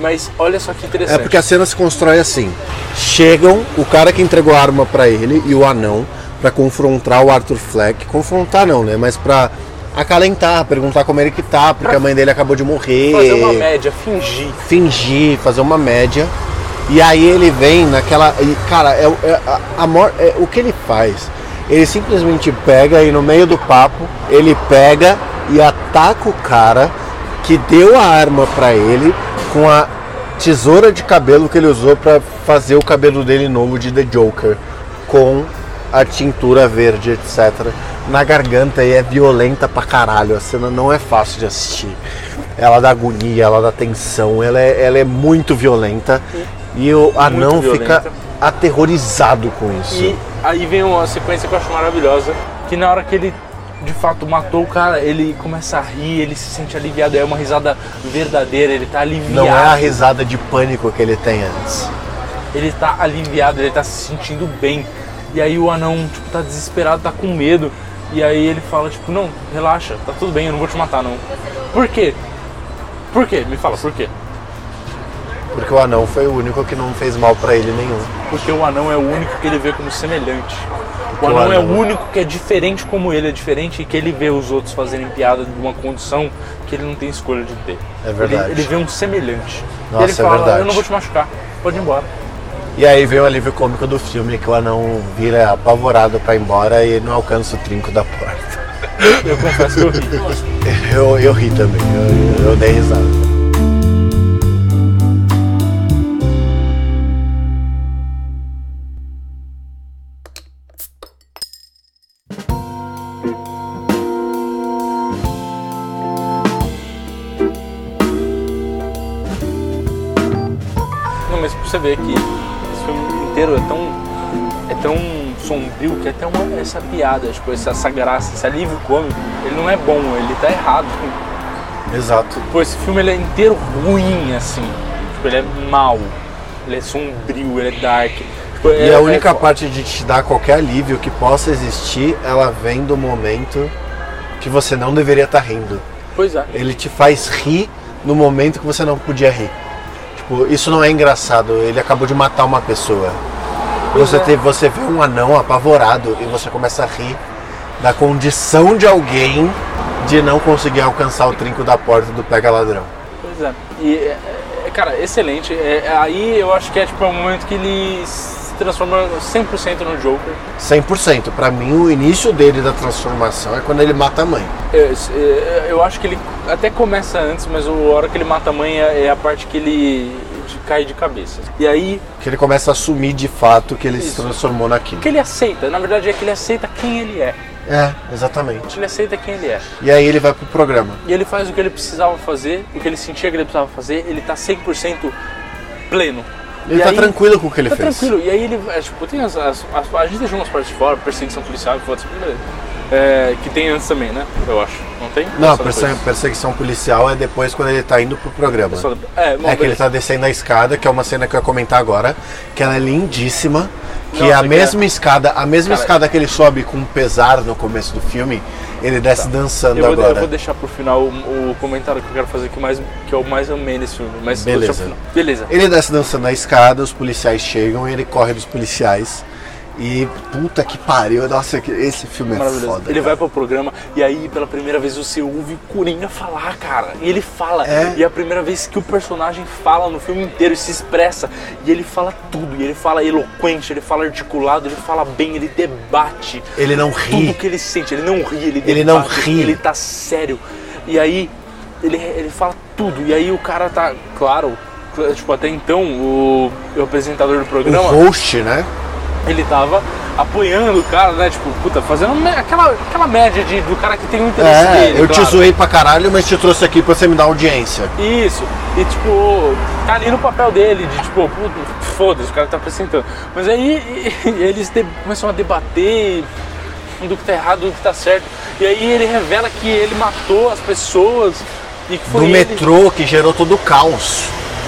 Mas olha só que É interessante. porque a cena se constrói assim. Chegam o cara que entregou a arma pra ele e o anão pra confrontar o Arthur Fleck. Confrontar não, né? Mas pra acalentar, perguntar como ele que tá, porque a mãe dele acabou de morrer. Fazer uma média, fingir. fingir, fazer uma média. E aí ele vem naquela. E, cara, é, é, a, a é, o que ele faz? Ele simplesmente pega e no meio do papo, ele pega e ataca o cara que deu a arma pra ele com a tesoura de cabelo que ele usou pra fazer o cabelo dele novo de The Joker. Com a tintura verde, etc. Na garganta e é violenta pra caralho. A cena não é fácil de assistir. Ela dá agonia, ela dá tensão, ela é, ela é muito violenta. E o anão fica aterrorizado com isso. E aí vem uma sequência que eu acho maravilhosa, que na hora que ele de fato matou o cara, ele começa a rir, ele se sente aliviado, é uma risada verdadeira, ele tá aliviado. Não é a risada de pânico que ele tem antes. Ele tá aliviado, ele tá se sentindo bem. E aí o anão, tipo, tá desesperado, tá com medo. E aí ele fala, tipo, não, relaxa, tá tudo bem, eu não vou te matar não. Por quê? Por quê? Me fala, por quê? Porque o anão foi o único que não fez mal pra ele nenhum. Porque o anão é o único que ele vê como semelhante. O Porque o anão é o anão- único que é diferente como ele é diferente e que ele vê os outros fazerem piada de uma condição que ele não tem escolha de ter. É verdade. Ele, ele vê um semelhante. Nossa, e ele é fala, verdade. eu não vou te machucar, pode ir embora. E aí vem o alívio cômico do filme, que o anão vira apavorado pra ir embora e não alcança o trinco da porta. Eu confesso que eu ri. Eu, eu ri também, eu, eu dei risada. Ver que esse filme inteiro é tão. é tão sombrio que até uma, essa piada, tipo, essa, essa graça, esse alívio cômico, ele não é bom, ele tá errado. Exato. Pô, esse filme ele é inteiro ruim, assim. Tipo, ele é mau, ele é sombrio, ele é dark. Tipo, E é- a única é- parte de te dar qualquer alívio que possa existir, ela vem do momento que você não deveria estar rindo. Pois é. Ele te faz rir no momento que você não podia rir. Tipo, isso não é engraçado, ele acabou de matar uma pessoa. Você, é. teve, você vê um anão apavorado e você começa a rir da condição de alguém de não conseguir alcançar o trinco da porta do pega ladrão. Pois é. E, é, é, cara, excelente. É, aí eu acho que é tipo é um momento que ele se transforma 100% no Joker. 100%. Pra mim, o início dele da transformação é quando ele mata a mãe. Eu, é, eu acho que ele até começa antes, mas a hora que ele mata a mãe é, é a parte que ele cai de cabeça. E aí, Que ele começa a assumir de fato que ele se Isso. transformou naquilo. que ele aceita, na verdade é que ele aceita quem ele é. É, exatamente. Ele aceita quem ele é. E aí ele vai pro programa. E ele faz o que ele precisava fazer, o que ele sentia que ele precisava fazer, ele tá 100% pleno. Ele E tá aí- tranquilo com o que ele Tá fez. tranquilo. E aí ele, é, tipo, tem as, as- as- A gente deixou umas partes de fora, perseguição policial, foda-se, beleza. É, que tem antes também, né? Eu acho. Não tem? Não, a só perse- depois? perseguição policial é depois quando ele tá indo pro programa. Só. É, bom, É que ele tá descendo a escada, que é uma cena que eu ia comentar agora, que ela é lindíssima, que Não, é a só que mesma escada, a mesma Cara- escada que ele sobe com pesar no começo do filme, ele desce dançando Tá. Eu vou, eu agora. vou deixar pro final o, o comentário que eu quero fazer que, mais, que eu mais amei nesse filme. Mas Beleza. Beleza. Ele desce dançando a escada, os policiais chegam, ele corre dos policiais. E puta que pariu, nossa, esse filme é foda. ele cara. vai pro programa e aí pela primeira vez você ouve o Coringa falar, cara. E ele fala. É. E é a primeira vez que o personagem fala no filme inteiro e se expressa. E ele fala tudo. E ele fala eloquente, ele fala articulado, ele fala bem, ele debate Ele não tudo ri. que ele sente. Ele não ri, ele debate, Ele não ri. Ele tá sério. E aí ele, ele fala tudo. E aí o cara tá, claro, tipo, até então o, o apresentador do O programa host, né? Ele tava apoiando o cara, né? Tipo, puta, fazendo aquela, aquela média de, do cara que tem um interesse É, dele. eu te claro. zoei pra caralho, mas te trouxe aqui pra você me dar audiência. Isso. E tipo, tá ali no papel dele, de tipo, foda-se, o cara tá apresentando. Mas aí e- e eles de- começam a debater do que tá errado, do que tá certo. E aí ele revela que ele matou as pessoas e que foi Do ele, metrô que gerou todo o caos.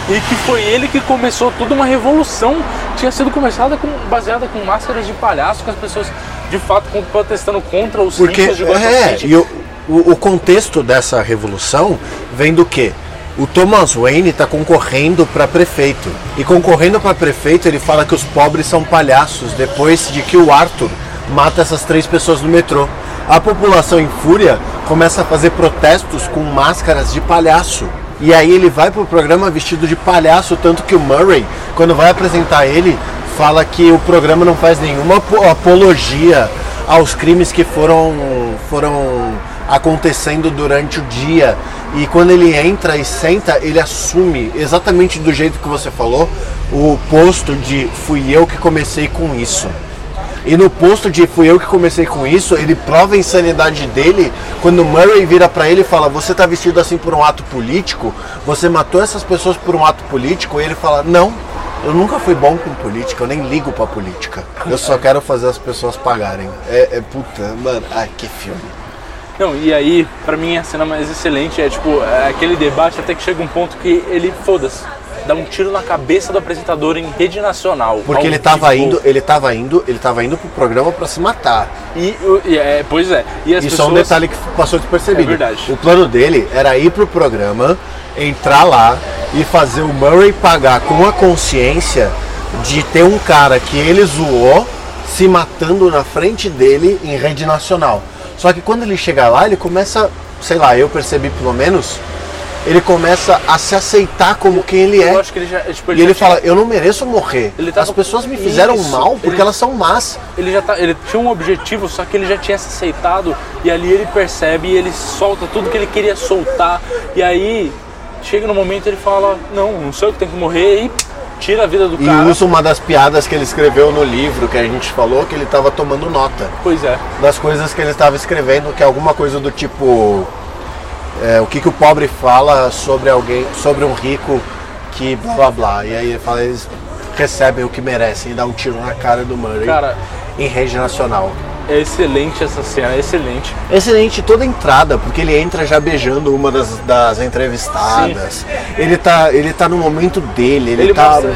E que foi ele que começou toda uma revolução tinha sido começada com, baseada com máscaras de palhaço, com as pessoas de fato protestando contra os Porque de é, City. e o, o, o contexto dessa revolução vem do quê? O Thomas Wayne está concorrendo para prefeito. E concorrendo para prefeito, ele fala que os pobres são palhaços depois de que o Arthur mata essas três pessoas no metrô. A população em fúria começa a fazer protestos com máscaras de palhaço. E aí ele vai pro programa vestido de palhaço, tanto que o Murray, quando vai apresentar ele, fala que o programa não faz nenhuma apo- apologia aos crimes que foram, foram acontecendo durante o dia. E quando ele entra e senta, ele assume exatamente do jeito que você falou o posto de fui eu que comecei com isso. E no posto de fui eu que comecei com isso, ele prova a insanidade dele quando Murray vira pra ele e fala: Você tá vestido assim por um ato político? Você matou essas pessoas por um ato político? E ele fala: Não, eu nunca fui bom com política, eu nem ligo pra política. Eu só quero fazer as pessoas pagarem. É, é puta, mano, ai que filme. Não, e aí, pra mim, a cena mais excelente é tipo, é aquele debate até que chega um ponto que ele, foda-se, dá um tiro na cabeça do apresentador em rede nacional. Porque ele tava vivo. indo, ele tava indo, ele tava indo pro programa pra se matar. E, e é, pois é. E as Isso pessoas... é um detalhe que passou despercebido. É verdade. O plano dele era ir pro programa, entrar lá e fazer o Murray pagar com a consciência de ter um cara que ele zoou se matando na frente dele em rede nacional. Só que quando ele chega lá, ele começa, sei lá, eu percebi pelo menos, ele começa a se aceitar como quem ele Eu é. acho que ele já. Tipo, E ele já tinha- fala, eu não mereço morrer. Ele As pessoas me fizeram Isso, mal porque ele- elas são más. ele já tá, ele tinha um objetivo, só que ele já tinha se aceitado e ali ele percebe e ele solta tudo que ele queria soltar e aí chega no momento ele fala não, não sei o que tem que morrer e tira a vida do E cara. usa uma das piadas que ele escreveu no livro que a gente falou, que ele estava tomando nota. Pois é. Das coisas que ele estava escrevendo, que é alguma coisa do tipo. É, o que, que o pobre fala sobre alguém, sobre um rico que blá blá blá. E aí ele fala, eles recebem o que merecem e dá um tiro na cara do Murray Cara, em rede nacional. É excelente essa cena, é excelente. Excelente toda a entrada, porque ele entra já beijando uma das, das entrevistadas. Ele tá, ele tá no momento dele, ele, Ele tá mostra-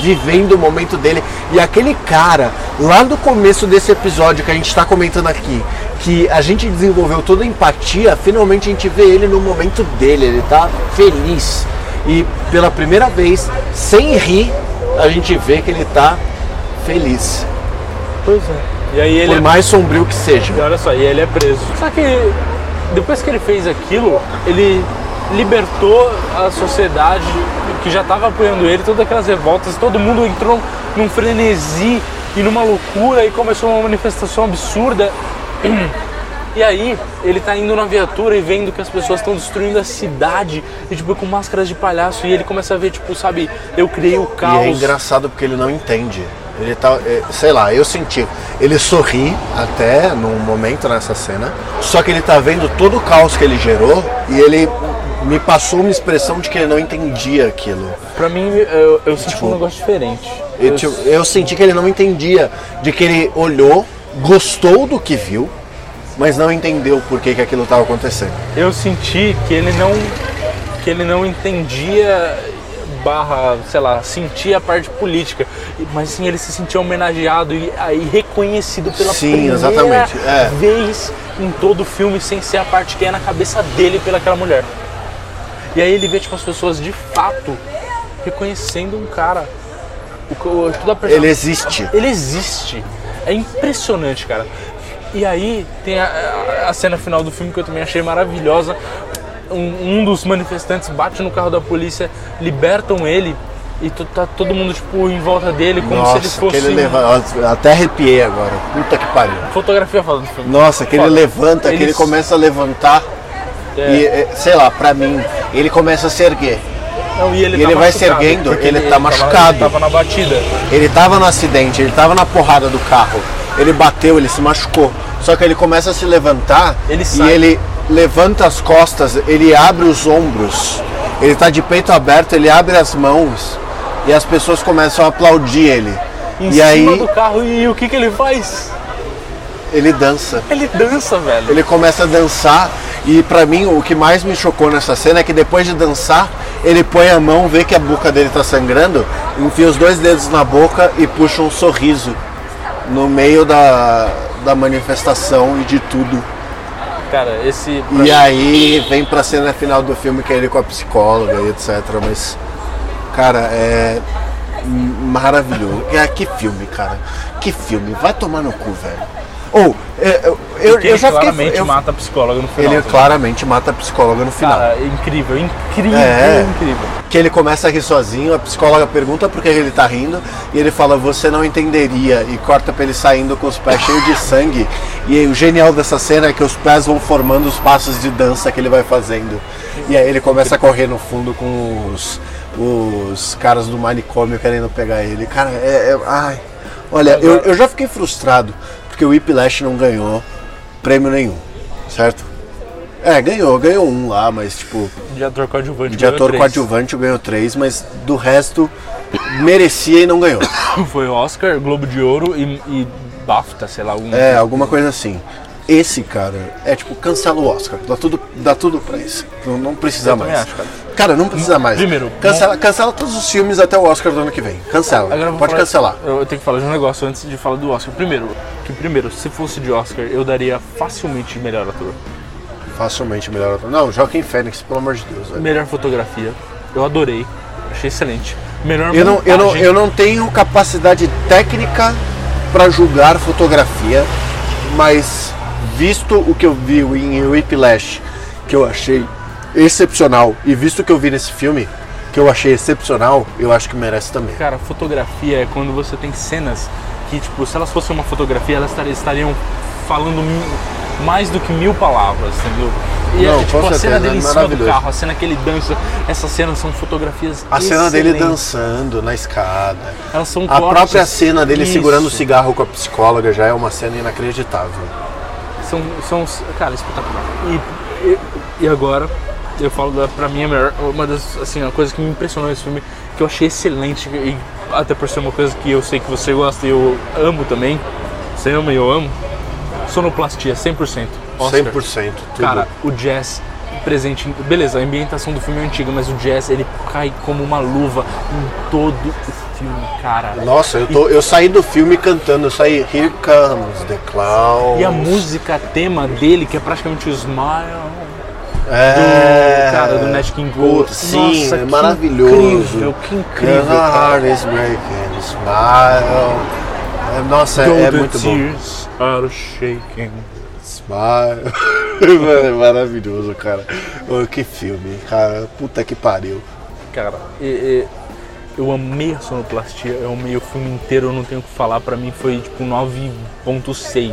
vivendo o momento dele. E aquele cara, lá no começo desse episódio que a gente tá comentando aqui, que a gente desenvolveu toda a empatia, finalmente a gente vê ele no momento dele, ele tá feliz. E pela primeira vez, sem rir, a gente vê que ele tá feliz. Pois é. E aí ele Por é mais sombrio que seja. E olha só, e ele é preso. Só que depois que ele fez aquilo, ele libertou a sociedade que já estava apoiando ele, todas aquelas revoltas, todo mundo entrou num frenesi e numa loucura e começou uma manifestação absurda. E aí, ele tá indo na viatura e vendo que as pessoas estão destruindo a cidade e tipo com máscaras de palhaço e ele começa a ver, tipo, sabe, eu criei o E caos. é engraçado porque ele não entende. Ele tá, é, sei lá, eu senti. Ele sorri até num momento nessa cena. Só que ele tá vendo todo o caos que ele gerou e ele me passou uma expressão de que ele não entendia aquilo. Pra mim, eu, eu senti Tipo, um negócio diferente. Eu, Eu- eu senti que ele não entendia, de que ele olhou, gostou do que viu, mas não entendeu por que, que aquilo estava acontecendo. Eu senti que ele não que ele não entendia barra, sei lá, sentia a parte política, mas sim ele se sentia homenageado e aí reconhecido pela Sim, primeira exatamente, é. vez em todo o filme sem ser a parte que é na cabeça dele pelaquela mulher. E aí ele vê tipo as pessoas de fato reconhecendo um cara. O, toda a Ele existe. ele existe. É impressionante, cara. E aí tem a, a- a cena final do filme que eu também achei maravilhosa. Um, um dos manifestantes bate no carro da polícia, libertam ele e tá todo mundo tipo em volta dele como Nossa, se ele fosse que ele um- levanta. Até arrepiei agora. Puta que pariu. fotografia falando. Nossa, que ele levanta, que ele Eles- começa a levantar É. e, é, sei lá, pra mim, ele começa a se erguer. Não, e ele, e tá ele vai se erguendo, porque ele tá tava- machucado. ele tava na batida. Ele tava no acidente, ele tava na porrada do carro. Ele bateu, ele se machucou. Só que ele começa a se levantar Ele e sai. ele levanta as costas, ele abre os ombros. Ele tá de peito aberto, ele abre as mãos e as pessoas começam a aplaudir ele. Em e cima aí do carro e o que que ele faz? ele dança. Ele dança, velho. Ele começa a dançar e pra mim o que mais me chocou nessa cena é que depois de dançar, ele põe a mão, vê que a boca dele tá sangrando, enfia os dois dedos na boca e puxa um sorriso no meio da, da manifestação e de tudo. Cara, esse E aí vem pra cena final do filme que é ele com a psicóloga e etc. Mas, cara, é maravilhoso. É, que filme, cara. Que filme. Vai tomar no cu, velho. Ou, é, eu, eu, eu ele já fiquei. claramente eu- mata a psicóloga no final. ele também. claramente mata a psicóloga no final. Cara, incrível, incrível, É. incrível. Que ele começa a rir sozinho, a psicóloga pergunta por que ele tá rindo e ele fala, você não entenderia, e corta pra ele saindo com os pés cheios de sangue. E aí, o genial dessa cena é que os pés vão formando os passos de dança que ele vai fazendo. E aí ele começa a correr no fundo com os, os caras do manicômio querendo pegar ele. Cara, é. é- ai. Olha, eu, eu já fiquei frustrado porque o Whiplash não ganhou prêmio nenhum, certo? É, ganhou, ganhou um lá, mas tipo, De ator coadjuvante. de ator três. coadjuvante ganhou três, mas do resto merecia e não ganhou. Foi Oscar, Globo de Ouro e, e BAFTA, sei lá, algum. É, alguma coisa assim. Esse cara é tipo, cancela o Oscar, dá tudo, dá tudo pra isso. Não, não precisa Eu mais. acho, cara. Cara, não precisa mais. Primeiro, cancela, cancela todos os filmes até o Oscar do ano que vem. Cancela. Pode falar- cancelar. Eu tenho que falar de um negócio antes de falar do Oscar. Primeiro, que primeiro, se fosse de Oscar, eu daria facilmente melhor ator. Facilmente melhor. Não, Joaquim Fênix, pelo amor de Deus. velho. Melhor fotografia. Eu adorei. Achei excelente. Melhor Eu não, eu, não, eu não tenho capacidade técnica pra julgar fotografia, mas visto o que eu vi em Whiplash, que eu achei excepcional, e visto o que eu vi nesse filme, que eu achei excepcional, eu acho que merece também. Cara, fotografia é quando você tem cenas que, tipo, se elas fossem uma fotografia, elas estari- estariam falando mais do que mil palavras, entendeu? E Não, é, tipo, a cena dele é em cima do carro, a cena que ele dança, essas cenas são fotografias A cena dele excelentes. dançando na escada. Elas são A própria cena dele Isso. segurando o cigarro com a psicóloga já é uma cena inacreditável. São, são, cara, espetacular. E, e, e agora, eu falo da, pra mim, a melhor, uma das, assim, uma coisa que me impressionou nesse filme, que eu achei excelente, e até por ser uma coisa que eu sei que você gosta e eu amo também, você ama e eu amo, sonoplastia, 100%. Oscar. 100%. Tudo. Cara, o jazz presente. Beleza, a ambientação do filme é antiga, mas o jazz ele cai como uma luva em todo o filme, cara. Nossa, eu, tô, eu saí do filme cantando, eu saí Here Comes the Clown. E a música tema dele, que é praticamente o Smile. É, do cara do Nat King Cole. Sim, Nossa, é que maravilhoso. incrível, que incrível, cara. heart is breaking, smile. É, Nossa, é, é the muito bom. tears are shaking. Smile. Mano, é maravilhoso, cara. Oh, que filme, cara. Puta que pariu. Cara, e- e- eu amei a sonoplastia, eu amei o filme inteiro, eu não tenho o que falar, pra mim foi tipo 9.6,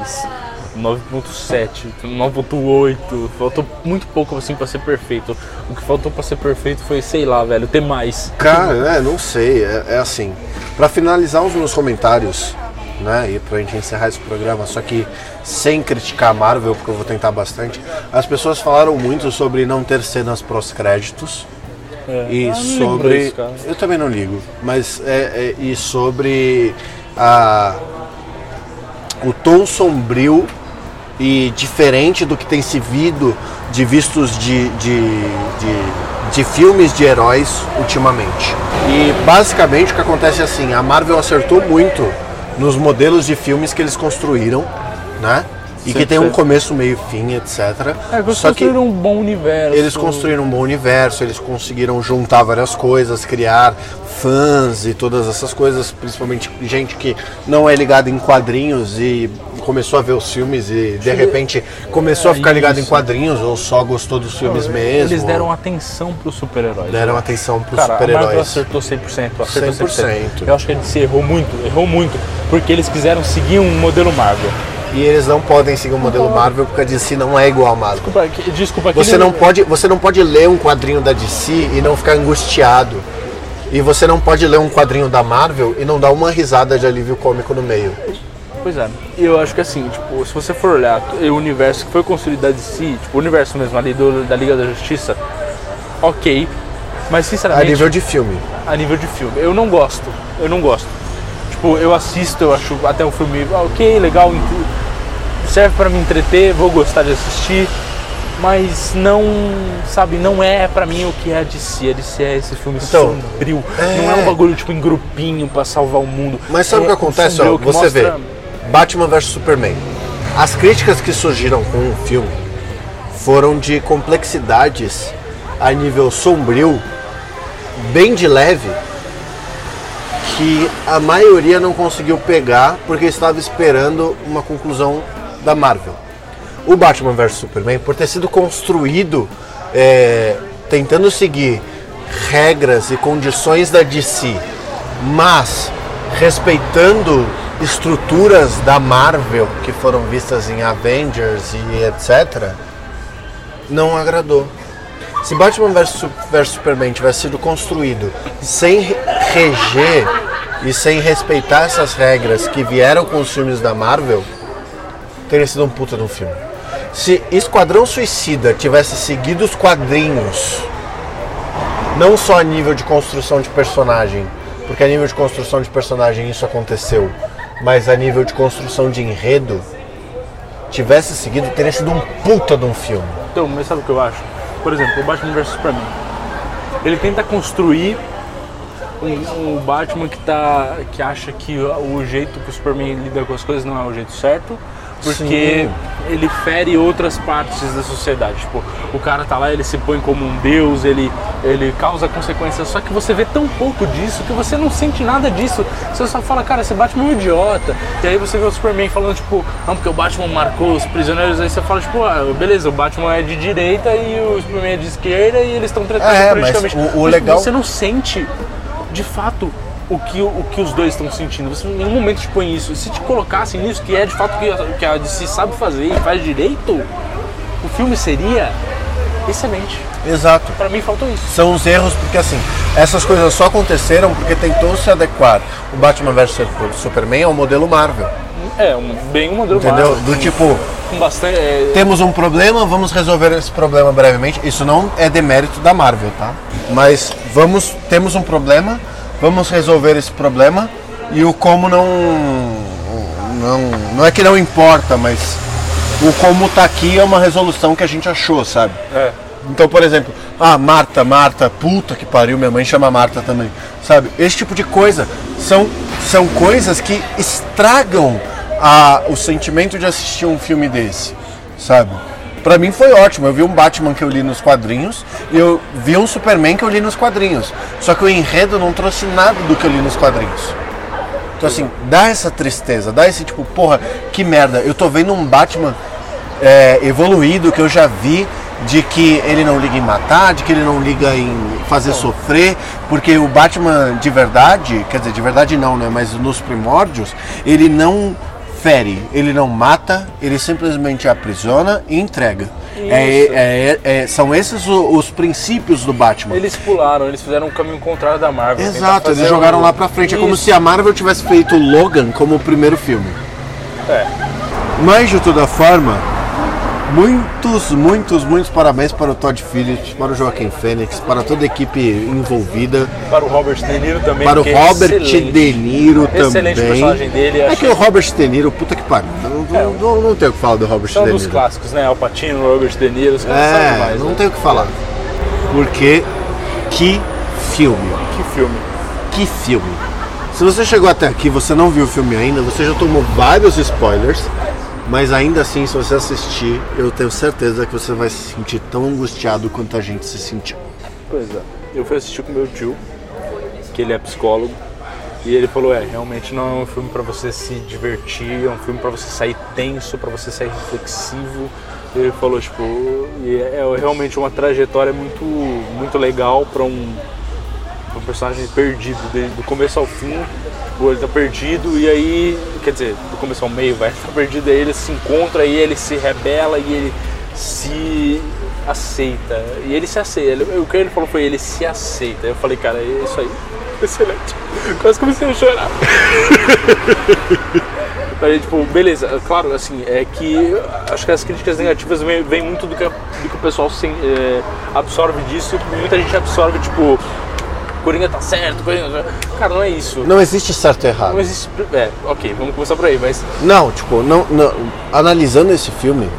9.7, 9.8, faltou muito pouco assim pra ser perfeito. O que faltou pra ser perfeito foi, sei lá, velho, ter mais. Cara, né, não sei, é, é assim. Pra finalizar os meus comentários, né, e pra gente encerrar esse programa, só que sem criticar a Marvel, porque eu vou tentar bastante, as pessoas falaram muito sobre não ter cenas pós-créditos. É, E sobre. isso, eu também não ligo, mas é, é- e sobre a, o tom sombrio e diferente do que tem se visto de vistos de, de, de, de filmes de heróis ultimamente. E basicamente o que acontece é assim, a Marvel acertou muito nos modelos de filmes que eles construíram, né? E que tem um 100%. começo, meio fim, etc. É, eles Só que construíram um bom universo. eles construíram um bom universo, eles conseguiram juntar várias coisas, criar fãs e todas essas coisas, principalmente gente que não é ligada em quadrinhos e começou a ver os filmes e de repente começou a É ficar ligado em isso. quadrinhos ou só gostou dos filmes mesmo. Eles deram atenção pros super-heróis. deram atenção pros Cara, a Marvel super-heróis. acertou 100%, acertou 100%. 100%. Eu acho que a DC errou muito, errou muito, porque eles quiseram seguir um modelo Marvel. E eles não podem seguir o modelo Marvel porque a DC não é igual a Marvel. Desculpa, que- desculpa Você não pode, você não pode ler um quadrinho da DC e não ficar angustiado. E você não pode ler um quadrinho da Marvel e não dar uma risada de alívio cômico no meio. Pois é, eu acho que assim, tipo, se você for olhar o universo que foi construído da DC, tipo, o universo mesmo ali do, da Liga da Justiça, ok. Mas A sinceramente, nível de filme. a nível de filme, eu não gosto. Eu não gosto. Tipo, eu assisto, eu acho até o filme, ok, legal, serve pra me entreter, vou gostar de assistir. Mas não, sabe, não é pra mim o que é a DC. A DC é esse filme Então, sombrio. é. Não é um bagulho tipo em grupinho pra salvar o mundo. Mas sabe o É que acontece? Ó, que você mostra- vê Batman vs Superman. As críticas que surgiram com o filme foram de complexidades a nível sombrio, bem de leve, que a maioria não conseguiu pegar porque estava esperando uma conclusão da Marvel. O Batman vs Superman, por ter sido construído é, tentando seguir regras e condições da DC, mas respeitando estruturas da Marvel que foram vistas em Avengers e etc., não agradou. Se Batman vs Su- vs Superman tivesse sido construído sem re- reger e sem respeitar essas regras que vieram com os filmes da Marvel, teria sido um puta de um filme. Se Esquadrão Suicida tivesse seguido os quadrinhos, não só a nível de construção de personagem, porque a nível de construção de personagem isso aconteceu, mas a nível de construção de enredo, tivesse seguido, teria sido um puta de um filme. Então, mas sabe o que eu acho? Por exemplo, o Batman vs Superman. Ele tenta construir um, um Batman que, tá, que acha que o jeito que o Superman lida com as coisas não é o jeito certo, porque ele fere outras partes da sociedade. Tipo, o cara tá lá, ele se põe como um deus, ele, ele causa consequências, só que você vê tão pouco disso que você não sente nada disso. Você só fala, cara, esse Batman é um idiota. E aí você vê o Superman falando, tipo, não, porque o Batman marcou os prisioneiros, aí você fala, tipo, ah, beleza, o Batman é de direita e o Superman é de esquerda e eles estão tratando É, mas politicamente. o- o legal- Você não sente, de fato, o que, o, que os dois estão sentindo. Você em nenhum momento te põe isso. Se te colocassem nisso, que é de fato o que a, que a DC sabe fazer e faz direito, o filme seria excelente. Exato. Pra mim faltou isso. São os erros porque assim, essas coisas só aconteceram porque tentou se adequar o Batman vs Superman ao modelo Marvel. É, um, bem um modelo Entendeu? Marvel, Do tipo, bastante. é, temos um problema, vamos resolver esse problema brevemente. Isso não é demérito da Marvel, tá? Mas vamos, temos um problema, vamos resolver esse problema e o como não, não, não é que não importa, mas o como tá aqui é uma resolução que a gente achou, sabe? é. Então, por exemplo, ah, Marta, Marta, puta que pariu, minha mãe chama Marta também. Sabe? Esse tipo de coisa são, são coisas que estragam a, o sentimento de assistir um filme desse, sabe? Pra mim foi ótimo. Eu vi um Batman que eu li nos quadrinhos e eu vi um Superman que eu li nos quadrinhos. Só que o enredo não trouxe nada do que eu li nos quadrinhos. Então assim, dá essa tristeza, dá esse tipo, porra, que merda. Eu tô vendo um Batman é, evoluído que eu já vi de que ele não liga em matar, de que ele não liga em fazer sofrer, porque o Batman de verdade, quer dizer, de verdade não, né? Mas nos primórdios, ele não fere, ele não mata, ele simplesmente aprisiona e entrega. É, Isso. é- é- são esses o- os princípios do Batman. Eles pularam, eles fizeram um caminho contrário da Marvel. Exato, eles jogaram um- lá pra frente. É como Isso. se a Marvel tivesse feito Logan como o primeiro filme. É. Mas de toda forma, Muitos, muitos, muitos parabéns para o Todd Phillips, para o Joaquim Fênix, para toda a equipe envolvida, Para o Robert De Niro também. para o é Robert excelente. De Niro Excelente também. personagem dele, É que o Robert De Niro, puta que pariu. Não, É, não, não, tenho o que falar do Robert São De dos Niro. clássicos, né? Al Pacino, Robert De Niro, os caras são É, demais. não né? tenho o que falar. Porque que filme. Que filme. Que filme. Se você chegou até aqui, você não viu o filme ainda, você já tomou vários spoilers, mas ainda assim, se você assistir, eu tenho certeza que você vai se sentir tão angustiado quanto a gente se sentiu. Pois é. Eu fui assistir com meu tio, que ele é psicólogo, e ele falou: é, realmente não é um filme pra você se divertir, é um filme pra você sair tenso, pra você sair reflexivo. Ele falou, tipo, e é realmente uma trajetória muito, muito legal pra um, pra um personagem perdido, desde do começo ao fim. Ele tá perdido e aí, quer dizer, do começo ao meio, vai, tá perdido, aí ele se encontra, aí ele se rebela e ele se aceita. E ele se aceita. O que ele falou foi ele se aceita. Eu falei, cara, é isso aí. Excelente. Quase comecei a chorar. Falei, tipo, beleza, claro, assim, é que acho que as críticas negativas vêm muito do que, do que o pessoal é, absorve disso. Muita gente absorve, tipo, Coringa tá certo, Coringa. Cara, não é isso. Não existe certo e errado. Não existe. É, ok, vamos começar por aí, mas. Não, tipo, não, não- analisando esse filme,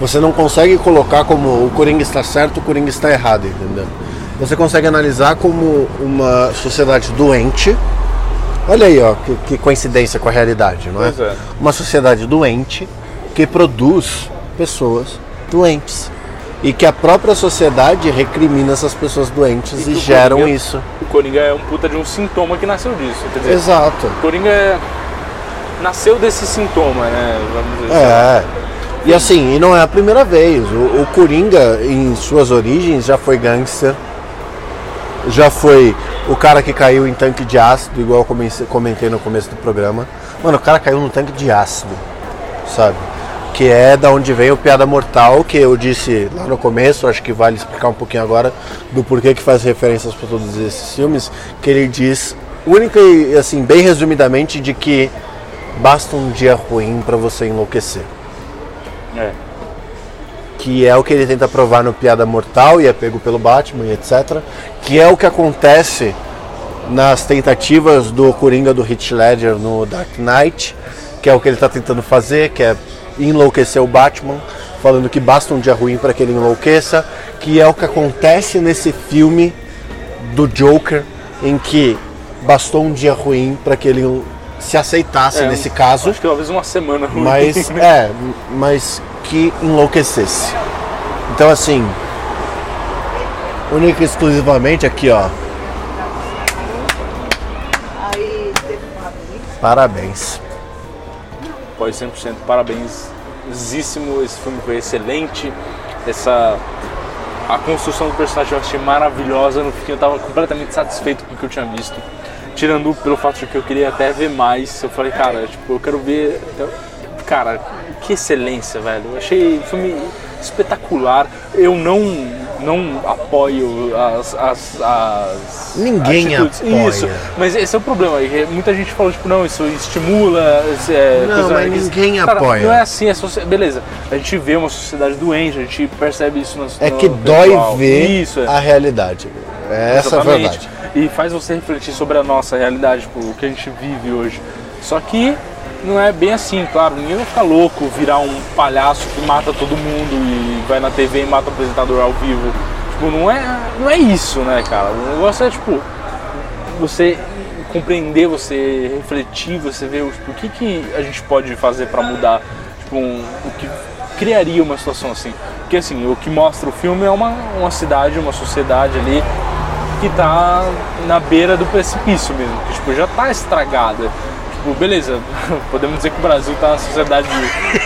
você não consegue colocar como o Coringa está certo, o Coringa está errado, entendeu? Você consegue analisar como uma sociedade doente. Olha aí, ó, que, que coincidência com a realidade, não é? É. Uma sociedade doente que produz pessoas doentes. E que a própria sociedade recrimina essas pessoas doentes e, o geram Coringa- isso. O Coringa é um puta de um sintoma que nasceu disso. Quer dizer, Exato. o Coringa é- nasceu desse sintoma, né? Vamos dizer assim. É. E assim, e não é a primeira vez. O, o Coringa, em suas origens, já foi gangster. Já foi o cara que caiu em tanque de ácido, igual eu comecei- comentei no começo do programa. Mano, o cara caiu no tanque de ácido, sabe? Que é da onde vem o Piada Mortal, que eu disse lá no começo, acho que vale explicar um pouquinho agora do porquê que faz referências para todos esses filmes, que ele diz, única e assim, bem resumidamente, de que basta um dia ruim para você enlouquecer É. que é o que ele tenta provar no Piada Mortal e é pego pelo Batman e etc. Que é o que acontece nas tentativas do Coringa do Heath Ledger no Dark Knight, que é o que ele está tentando fazer, que é enlouquecer o Batman, falando que basta um dia ruim para que ele enlouqueça, que é o que acontece nesse filme do Joker, em que bastou um dia ruim para que ele se aceitasse É, nesse caso Acho que talvez uma semana ruim. mas é, mas que enlouquecesse. Então assim, única e exclusivamente aqui, ó. Parabéns. Pode 100%. Parabénsíssimo. Esse filme foi excelente. Essa. A construção do personagem eu achei maravilhosa. No fim eu tava completamente satisfeito com o que eu tinha visto. Tirando pelo fato de que eu queria até ver mais. Eu falei, cara, tipo, eu quero ver. Cara, que excelência, velho. Eu achei o filme espetacular. Eu não não apoio as, as, as Ninguém atitudes. apoia. Isso, mas esse é o problema. é Muita gente falou, tipo, não, isso estimula. é Não, coisa- mas isso- ninguém Cara, apoia. Não é assim, é socie- beleza. A gente vê uma sociedade doente, a gente percebe isso no É que dói visual. ver Isso, é. a realidade. Essa é a verdade. E faz você refletir sobre a nossa realidade, tipo, o que a gente vive hoje. Só que não é bem assim, claro. Ninguém vai ficar louco, virar um palhaço que mata todo mundo e vai na TV e mata o apresentador ao vivo. Tipo, não é, não é isso, né, cara? O negócio é, tipo, você compreender, você refletir, você ver tipo, o que, que a gente pode fazer para mudar, tipo, um- o que criaria uma situação assim. Porque assim, o que mostra o filme é uma, uma cidade, uma sociedade ali que tá na beira do precipício mesmo, que tipo, já tá estragada. Tipo, beleza, podemos dizer que o Brasil tá uma sociedade.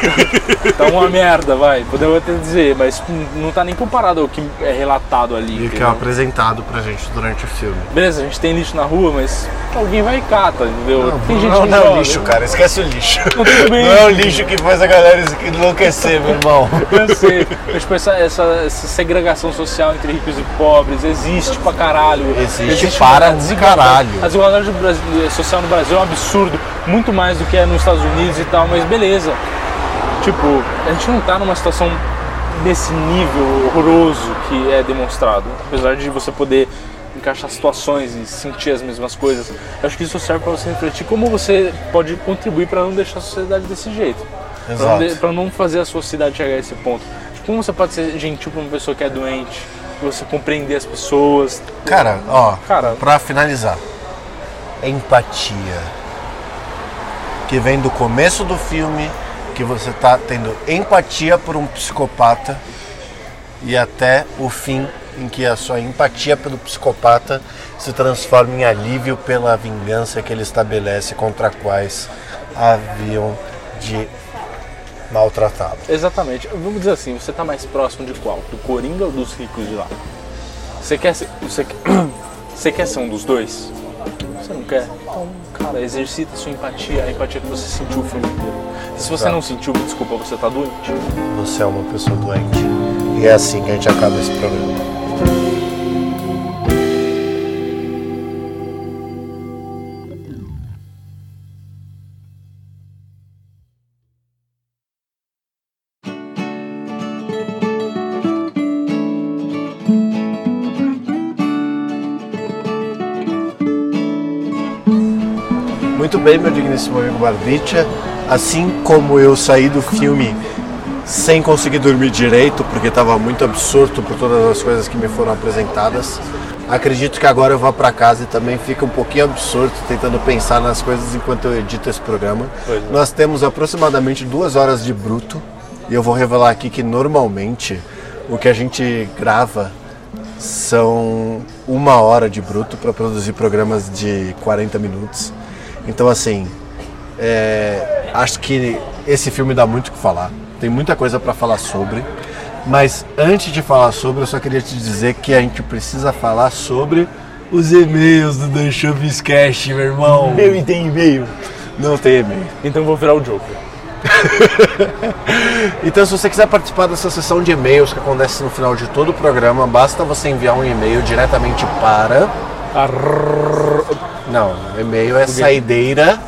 tá uma merda, vai, podemos até dizer, mas não tá nem comparado ao que é relatado ali. E que é apresentado pra gente durante o filme. Beleza, a gente tem lixo na rua, mas alguém vai e cata, entendeu? tem gente não, que não é o lixo, cara. Esquece o lixo. Não. Não é o lixo que faz a galera enlouquecer, meu irmão. Eu sei, mas tipo, essa, essa, essa segregação social entre ricos e pobres existe pra caralho. Existe para a um desigualdade- caralho. A desigualdade social no Brasil é um absurdo, muito mais do que é nos Estados Unidos e tal, mas beleza. Tipo, a gente não tá numa situação nesse nível horroroso que é demonstrado. Apesar de você poder encaixar situações e sentir as mesmas coisas, eu acho que isso serve para você refletir como você pode contribuir para não deixar a sociedade desse jeito. Para não, não fazer a sociedade chegar a esse ponto. Como você pode ser gentil para uma pessoa que é doente, você compreender as pessoas. Cara, ó, Cara. pra finalizar, empatia. Que vem do começo do filme, que você tá tendo empatia por um psicopata e até o fim em que a sua empatia pelo psicopata se transforma em alívio pela vingança que ele estabelece contra quais haviam de maltratá-lo. Exatamente. Vamos dizer assim, você tá mais próximo de qual? Do Coringa ou dos ricos de lá? Você quer ser, você, você quer ser um dos dois? Você não quer? Então, cara, exercita a sua empatia, a empatia que você sentiu o filme inteiro. Se você Exato. não sentiu, desculpa, você tá doente. Você é uma pessoa doente. E é assim que a gente acaba esse programa. Bem, meu digníssimo amigo Barbicha. Assim como eu saí do filme sem conseguir dormir direito, porque estava muito absorto por todas as coisas que me foram apresentadas, acredito que agora eu vou para casa e também fica um pouquinho absorto tentando pensar nas coisas enquanto eu edito esse programa. É. Nós temos aproximadamente duas horas de bruto e eu vou revelar aqui que normalmente o que a gente grava são uma hora de bruto para produzir programas de 40 minutos. Então, assim, é, acho que esse filme dá muito o que falar. Tem muita coisa para falar sobre. Mas antes de falar sobre, eu só queria te dizer que a gente precisa falar sobre os e-mails do Dan Chubby's Cash, meu irmão. Eu tenho e-mail. Não tem e-mail. Então eu vou virar o Joker. Então, se você quiser participar dessa sessão de e-mails que acontece no final de todo o programa, basta você enviar um e-mail diretamente para. Não, o e-mail é saideira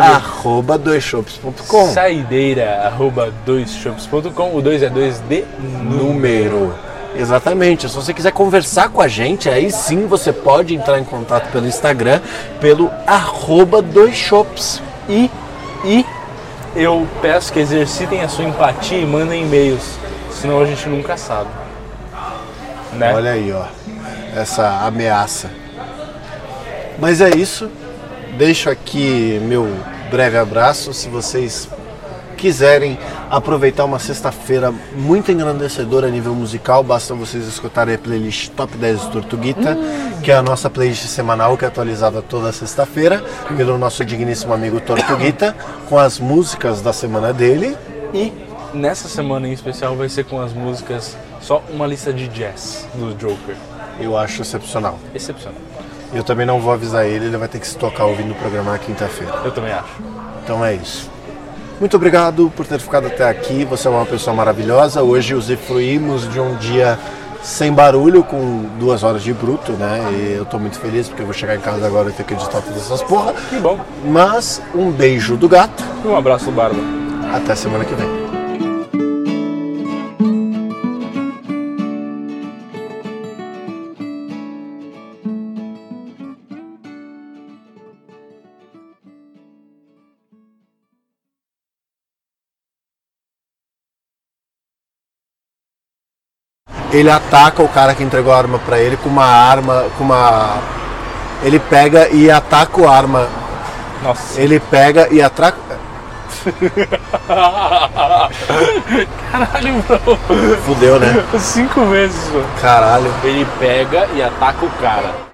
arroba doisshops.com. Saideira, arroba doisshops.com. O 2 é 2 de Número. Exatamente. Se você quiser conversar com a gente, aí sim você pode entrar em contato pelo Instagram, pelo arroba doisshops. E, e eu peço que exercitem a sua empatia e mandem e-mails, senão a gente nunca sabe. Né? Olha aí, ó. Essa ameaça. Mas é isso. Deixo aqui meu breve abraço. Se vocês quiserem aproveitar uma sexta-feira muito engrandecedora a nível musical, basta vocês escutarem a playlist Top 10 do Tortuguita, que é a nossa playlist semanal que é atualizada toda sexta-feira pelo nosso digníssimo amigo Tortuguita, com as músicas da semana dele. E nessa semana em especial vai ser com as músicas, só uma lista de jazz do Joker. Eu acho excepcional. Excepcional. Eu também não vou avisar ele, ele vai ter que se tocar ouvindo o programa na quinta-feira. Eu também acho. Então é isso. Muito obrigado por ter ficado até aqui. Você é uma pessoa maravilhosa. Hoje usufruímos de um dia sem barulho, com duas horas de bruto, né? E eu tô muito feliz porque eu vou chegar em casa agora e ter que editar todas essas porra. Que bom. Mas um beijo do gato. E um abraço do Barba. Até semana que vem. Ele ataca o cara que entregou a arma pra ele com uma arma, com uma ele pega e ataca o arma. Nossa. Ele pega e atraca Caralho, bro. Fudeu, né? Cinco vezes, mano. Caralho. Ele pega e ataca o cara.